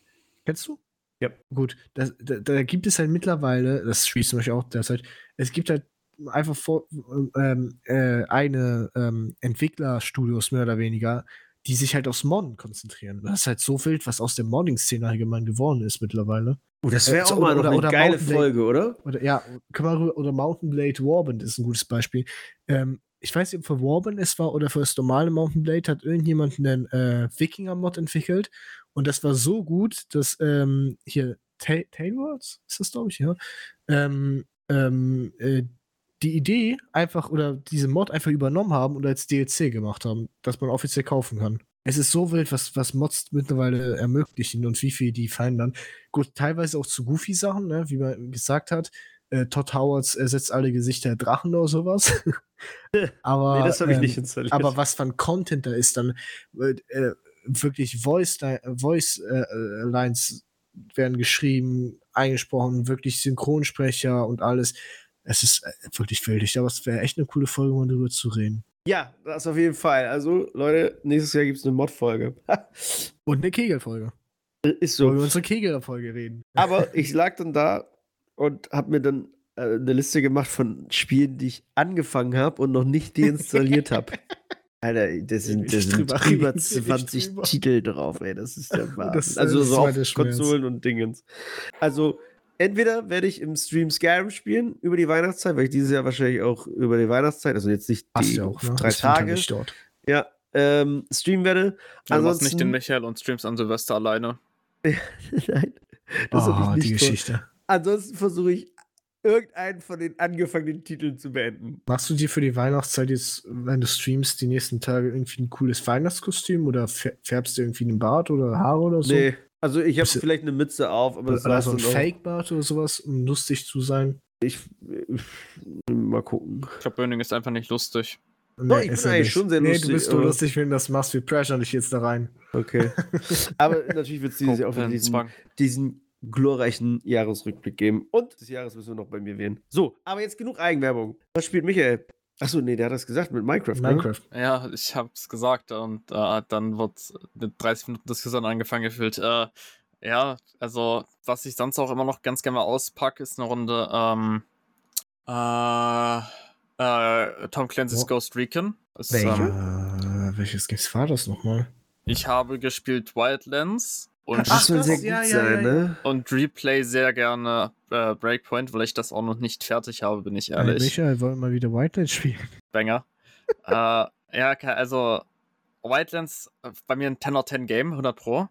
Kennst du?
Ja.
Gut, da, da, da gibt es halt mittlerweile, das spielt zum Beispiel auch derzeit, es gibt halt einfach vor, ähm, äh, eine ähm, Entwicklerstudios mehr oder weniger, die sich halt aufs Modden konzentrieren. Das ist halt so wild, was aus der Modding-Szene allgemein geworden ist mittlerweile.
Oh, das
äh,
wäre
so,
auch mal
oder-
eine
oder
geile Folge, oder?
Oder ja, können wir rüber- oder Mountain Blade Warband ist ein gutes Beispiel. Ähm, ich weiß nicht, ob für Warband es war oder für das normale Mountain Blade hat irgendjemand einen äh, Wikinger-Mod entwickelt und das war so gut, dass ähm, hier Ta- Tailwords ist das, glaube ich, ja. Ähm, ähm, äh, die Idee einfach oder diese Mod einfach übernommen haben und als DLC gemacht haben, dass man offiziell kaufen kann. Es ist so wild, was, was Mods mittlerweile ermöglichen und wie viel die fallen dann. Gut, teilweise auch zu Goofy-Sachen, ne? wie man gesagt hat. Äh, Todd Howards ersetzt alle Gesichter Drachen oder sowas. [LAUGHS] [LAUGHS] aber,
nee, das habe ich
ähm,
nicht installiert.
aber was von Content da ist, dann äh, äh, wirklich Voice, Voice äh, äh, Lines werden geschrieben, eingesprochen, wirklich Synchronsprecher und alles. Es ist äh, wirklich wild. Ich glaube, es wäre echt eine coole Folge, mal darüber zu reden.
ja, das auf jeden Fall. Also, Leute, nächstes Jahr gibt es eine Mod-Folge.
Und eine Kegelfolge.
Ist so.
wir unsere Kegelfolge reden.
Aber ich lag dann da und habe mir dann äh, eine Liste gemacht von Spielen, die ich angefangen habe und noch nicht deinstalliert habe. [LAUGHS] Alter, das sind, das sind
drüber
über
reden, nicht
20
drüber.
Titel drauf, ey. Das ist der [LAUGHS] Wahnsinn.
Das,
also
das
so auf. Konsolen und Dingens. Also, entweder werde ich im Stream Skyrim spielen über die Weihnachtszeit, weil ich dieses Jahr wahrscheinlich auch über die Weihnachtszeit, also jetzt nicht die
ja auch, ne?
drei
Das
Tage,
nicht dort.
ja, ähm, streamen werde.
Du machst nicht den
Ansonsten-
Michael und streamst an Silvester alleine. [LAUGHS]
Nein, das
oh, die
nicht vor. Ansonsten versuche ich, irgendeinen von den angefangenen Titeln zu beenden.
Machst du dir für die Weihnachtszeit jetzt, wenn du streamst, die nächsten Tage irgendwie ein cooles Weihnachtskostüm oder fär- färbst du irgendwie einen Bart oder Haare oder so?
Nee, also ich habe
du-
vielleicht eine Mütze auf, aber das
Oder
war's
so ein. Fake-Bart oder sowas, um lustig zu sein?
Ich, ich, mal gucken.
Ich glaube, Burning ist einfach nicht lustig.
Doch, ich
ist
bin eigentlich
nicht.
schon sehr
Nee,
lustig,
du bist so
aber-
lustig, wenn du das machst. Wir pressure dich jetzt da rein.
Okay. [LAUGHS] aber natürlich wird es dieses Jahr auch diesen,
Zwang.
diesen glorreichen Jahresrückblick geben. Und des Jahres müssen wir noch bei mir wählen. So, aber jetzt genug Eigenwerbung. Was spielt Michael? Achso, nee, der hat das gesagt mit Minecraft. Ne?
Minecraft.
Ja, ich hab's gesagt und äh, dann wird eine 30 Minuten Diskussion angefangen gefühlt. Äh, ja, also was ich sonst auch immer noch ganz gerne mal auspacke, ist eine Runde ähm, äh, äh, Tom Clancy's
Wo-
Ghost Recon. Ist,
Welche?
Ähm,
Äh, welches Games war das nochmal?
ich habe gespielt Wildlands und,
Das soll
das-
sehr gut
ja,
sein,
ja,
ne?
und replay sehr gerne äh, Breakpoint, weil ich das auch noch nicht fertig habe, bin ich
Hey,
ehrlich.
Michael, wollen wir mal wieder Whiteland spielen? [LAUGHS]
Banger. äh, ja, also Wildlands äh, bei mir ein 10 out 10 Game, 100 Pro.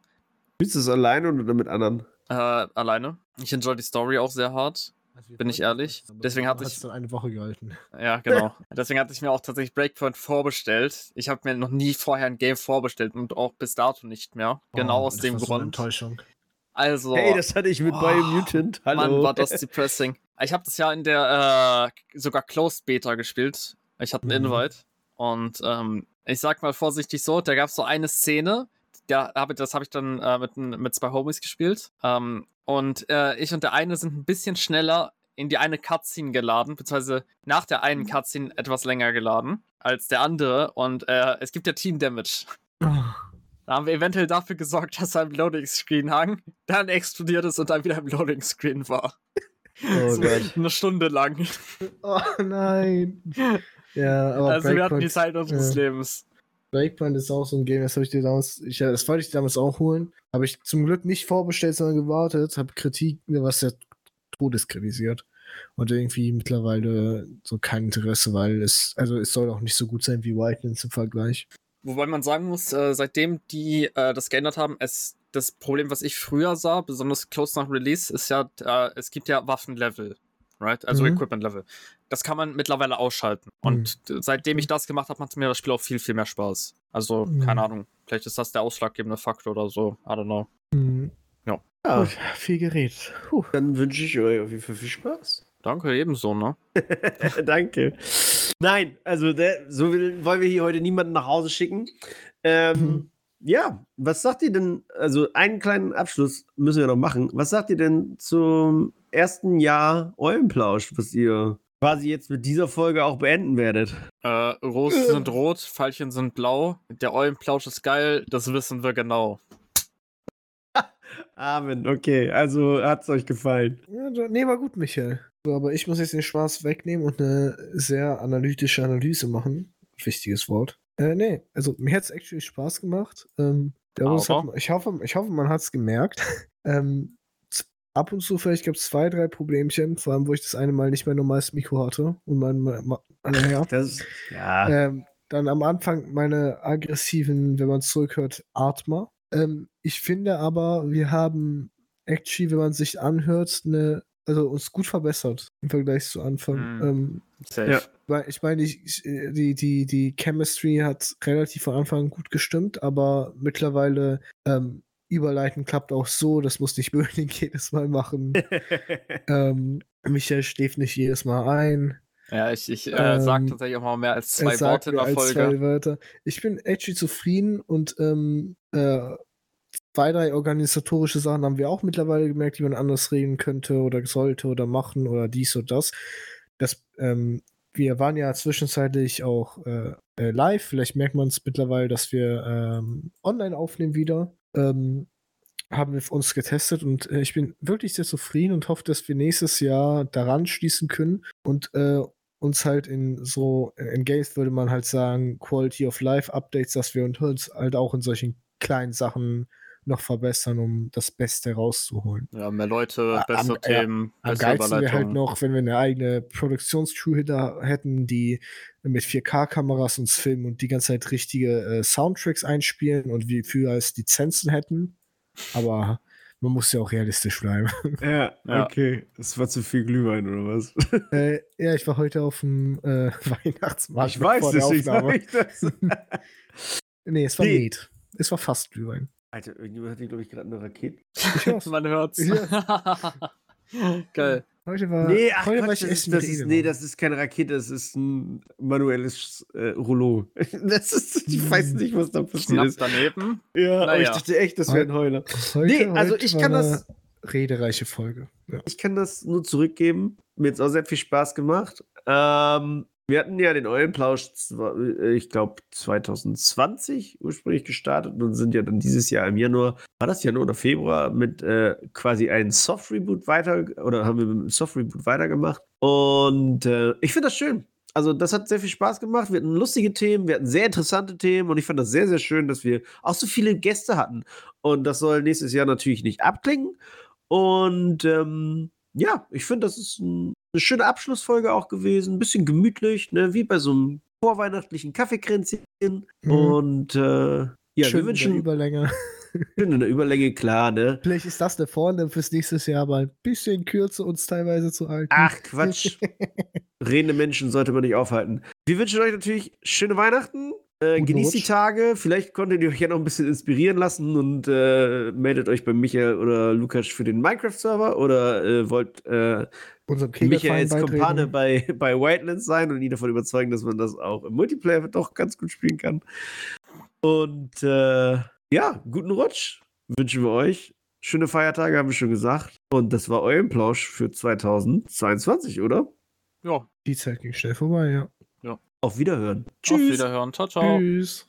Spielst du es alleine oder mit anderen?
Äh, alleine. Ich enjoy die Story auch sehr hart. Bin ich ehrlich? Deswegen hatte ich-
es dann eine Woche gehalten.
Ja, genau. [LAUGHS] Deswegen hatte ich mir auch tatsächlich Breakpoint vorbestellt. Ich habe mir noch nie vorher ein Game vorbestellt und auch bis dato nicht mehr. Genau
Oh,
aus
das
dem
war so eine
Grund.
Enttäuschung.
Also,
Hey, das hatte ich mit
Oh,
Biomutant. Hallo.
Mann, war das [LAUGHS] depressing. Ich habe das ja in der äh, sogar Closed Beta gespielt. Ich hatte einen
Mhm.
Invite. Und ähm, ich sag mal vorsichtig so, da gab es so eine Szene, da hab, ich- das habe ich dann äh, mit, mit zwei Homies gespielt. Ähm, und äh, ich und der eine sind ein bisschen schneller in die eine Cutscene geladen, beziehungsweise nach der einen Cutscene etwas länger geladen als der andere. Und äh, es gibt ja Team Damage. Da haben wir eventuell dafür gesorgt, dass er im Loading Screen hang, dann explodiert ist und dann wieder im Loading Screen war.
Oh [LAUGHS]
so
Gott.
eine Stunde lang.
Oh nein. [LAUGHS] Ja, aber
also wir hatten die
Breakpoint,
Zeit unseres
ja.
Lebens.
Breakpoint ist auch so ein Game, das habe ich dir damals, ich, das wollte ich damals auch holen. Habe ich zum Glück nicht vorbestellt, sondern gewartet, habe Kritik, was ja Todes kritisiert. Und irgendwie mittlerweile so kein Interesse, weil es, also es soll auch nicht so gut sein wie Whitelands im Vergleich.
Wobei man sagen muss, äh, seitdem die äh, das geändert haben, es das Problem, was ich früher sah, besonders close nach Release, ist ja, äh, es gibt ja Waffenlevel, right? Also
Mhm.
Equipment-Level. Das kann man mittlerweile ausschalten. Und äh, seitdem ich das gemacht habe, macht mir das Spiel auch viel, viel mehr Spaß. Also,
Mhm.
keine Ahnung. Vielleicht ist das der ausschlaggebende Faktor oder so. I don't know.
Mhm.
Ja.
Ja,
Gut, viel Gerät. Puh.
dann wünsche ich euch auf jeden Fall viel Spaß.
Danke, ebenso, ne? [LAUGHS]
Danke. Nein, also der, so will, wollen wir hier heute niemanden nach Hause schicken. Ähm,
Mhm.
Ja, was sagt ihr denn? Also einen kleinen Abschluss müssen wir noch machen. Was sagt ihr denn zum ersten Jahr Eulenplausch, was ihr quasi jetzt mit dieser Folge auch beenden werdet?
Äh, Rosen sind rot, Pfeilchen sind blau. Der Eulenplausch ist geil, das wissen wir genau. [LAUGHS]
Amen, okay, also hat's euch gefallen.
Ja, nee, war gut, Michael. So, aber ich muss jetzt den Spaß wegnehmen und eine sehr analytische Analyse machen. Wichtiges Wort. Äh, nee, also mir hat es actually Spaß gemacht. Ähm, der Urs
Aber?
hat, ich, hoffe, ich hoffe, man hat es gemerkt. [LAUGHS] ähm, ab und zu vielleicht gab es zwei, drei Problemchen, vor allem, wo ich das eine Mal nicht mehr normales Mikro hatte. Und mein, mein, mein naja. [LAUGHS]
Das, ja.
Ähm, dann am Anfang meine aggressiven, wenn man zurückhört, Atmer. Ähm, ich finde aber, wir haben actually, wenn man sich anhört, eine, also uns gut verbessert im Vergleich zu Anfang.
Mhm.
Ähm,
Safe.
Ja.
ich meine, ich, ich- die, die, die Chemistry hat relativ von Anfang an gut gestimmt, aber mittlerweile ähm, überleiten klappt auch so, das muss nicht [LAUGHS] Böhling jedes Mal machen. [LAUGHS] ähm, Michael schläft nicht jedes Mal ein.
Ja, ich, ich äh, sag
Ähm,
tatsächlich auch mal mehr als zwei Worte in
mehr
der
als
Folge.
Zwei Wörter. Ich bin actually zufrieden und ähm, äh, zwei, drei organisatorische Sachen haben wir auch mittlerweile gemerkt, die man anders regeln könnte oder sollte oder machen oder dies oder das. das ähm, wir waren ja zwischenzeitlich auch äh, äh, live. Vielleicht merkt man es mittlerweile, dass wir ähm, online aufnehmen wieder. Ähm, haben wir uns getestet und äh, ich bin wirklich sehr zufrieden und hoffe, dass wir nächstes Jahr daran schließen können und äh, uns halt in so, äh, in Games würde man halt sagen, Quality of Life Updates, dass wir uns halt auch in solchen kleinen Sachen noch verbessern, um das Beste rauszuholen.
Ja, mehr Leute,
Ah, am-
bessere
ja,
Themen,
Am
bessere
geilsten wäre halt noch, wenn wir eine eigene Produktionscrew hinter hätten, die mit 4K-Kameras uns filmen und die ganze Zeit richtige äh, Soundtracks einspielen und wir für als Lizenzen hätten. Aber man muss ja auch realistisch bleiben.
ja, [LAUGHS]
Ja.
okay. Das war zu viel Glühwein oder was? [LAUGHS]
äh, ja, ich war heute auf dem äh, [LAUGHS] Weihnachtsmarkt.
ich weiß,
vor der
deswegen
Aufnahme.
sag ich das.
Nee, es war
Nee.
Met. Es war fast Glühwein.
Alter, irgendjemand hat hier, glaube ich, gerade eine Rakete. [LAUGHS]
Man hört's. [LAUGHS] Geil.
Heute war,
Nee, ach,
heute war
Quatsch,
ich
das, ist,
essen
das ist, nee, das ist keine Rakete, das ist ein manuelles äh, Rollo. [LAUGHS] Das ist, ich weiß nicht, was da passiert
Knapp
ist.
daneben.
Ja, aber ich
Naja.
dachte echt, das wäre ein Heuler.
Heute,
Nee, also
heute
ich
war
kann das-
Redereiche Folge. Ja.
Ich kann das nur zurückgeben. Mir hat es auch sehr viel Spaß gemacht. Ähm, wir hatten ja den Eulenplausch, äh, ich glaube, 2020 ursprünglich gestartet und sind ja dann dieses Jahr im Januar, war das Januar oder Februar, mit äh, quasi einem Soft-Reboot weiter, oder haben wir mit einem Soft-Reboot weitergemacht. Und äh, ich finde das schön. Also, das hat sehr viel Spaß gemacht. Wir hatten lustige Themen, wir hatten sehr interessante Themen und ich fand das sehr, sehr schön, dass wir auch so viele Gäste hatten. Und das soll nächstes Jahr natürlich nicht abklingen. Und ähm, ja, ich finde, das ist ein, eine schöne Abschlussfolge auch gewesen. Ein bisschen gemütlich, ne? wie bei so einem vorweihnachtlichen Kaffeekränzchen.
Mhm.
Und äh, ja,
Schön
wir
in der
wünschen
Überlänge. [LAUGHS]
schön in der Überlänge, klar, ne?
Vielleicht ist das eine Vorne fürs nächste Jahr mal ein bisschen kürzer uns teilweise zu halten.
Ach, Quatsch. [LAUGHS] Redende Menschen sollte man nicht aufhalten. Wir wünschen euch natürlich schöne Weihnachten. Äh, genießt die
Rutsch.
Tage. Vielleicht konntet ihr euch ja noch ein bisschen inspirieren lassen und äh, meldet euch bei Michael oder Lukas für den Minecraft-Server oder äh, wollt äh,
Unserem
Michael
Kegelverein
als Kumpane bei, bei Wildlands sein und ihn davon überzeugen, dass man das auch im Multiplayer doch ganz gut spielen kann. Und äh, ja, guten Rutsch wünschen wir euch. Schöne Feiertage, haben wir schon gesagt. Und das war euer Plausch für 2022, oder?
Ja,
Die Zeit ging schnell vorbei, ja.
Auf Wiederhören.
auf Wiederhören. Ciao, ciao.
Tschüss.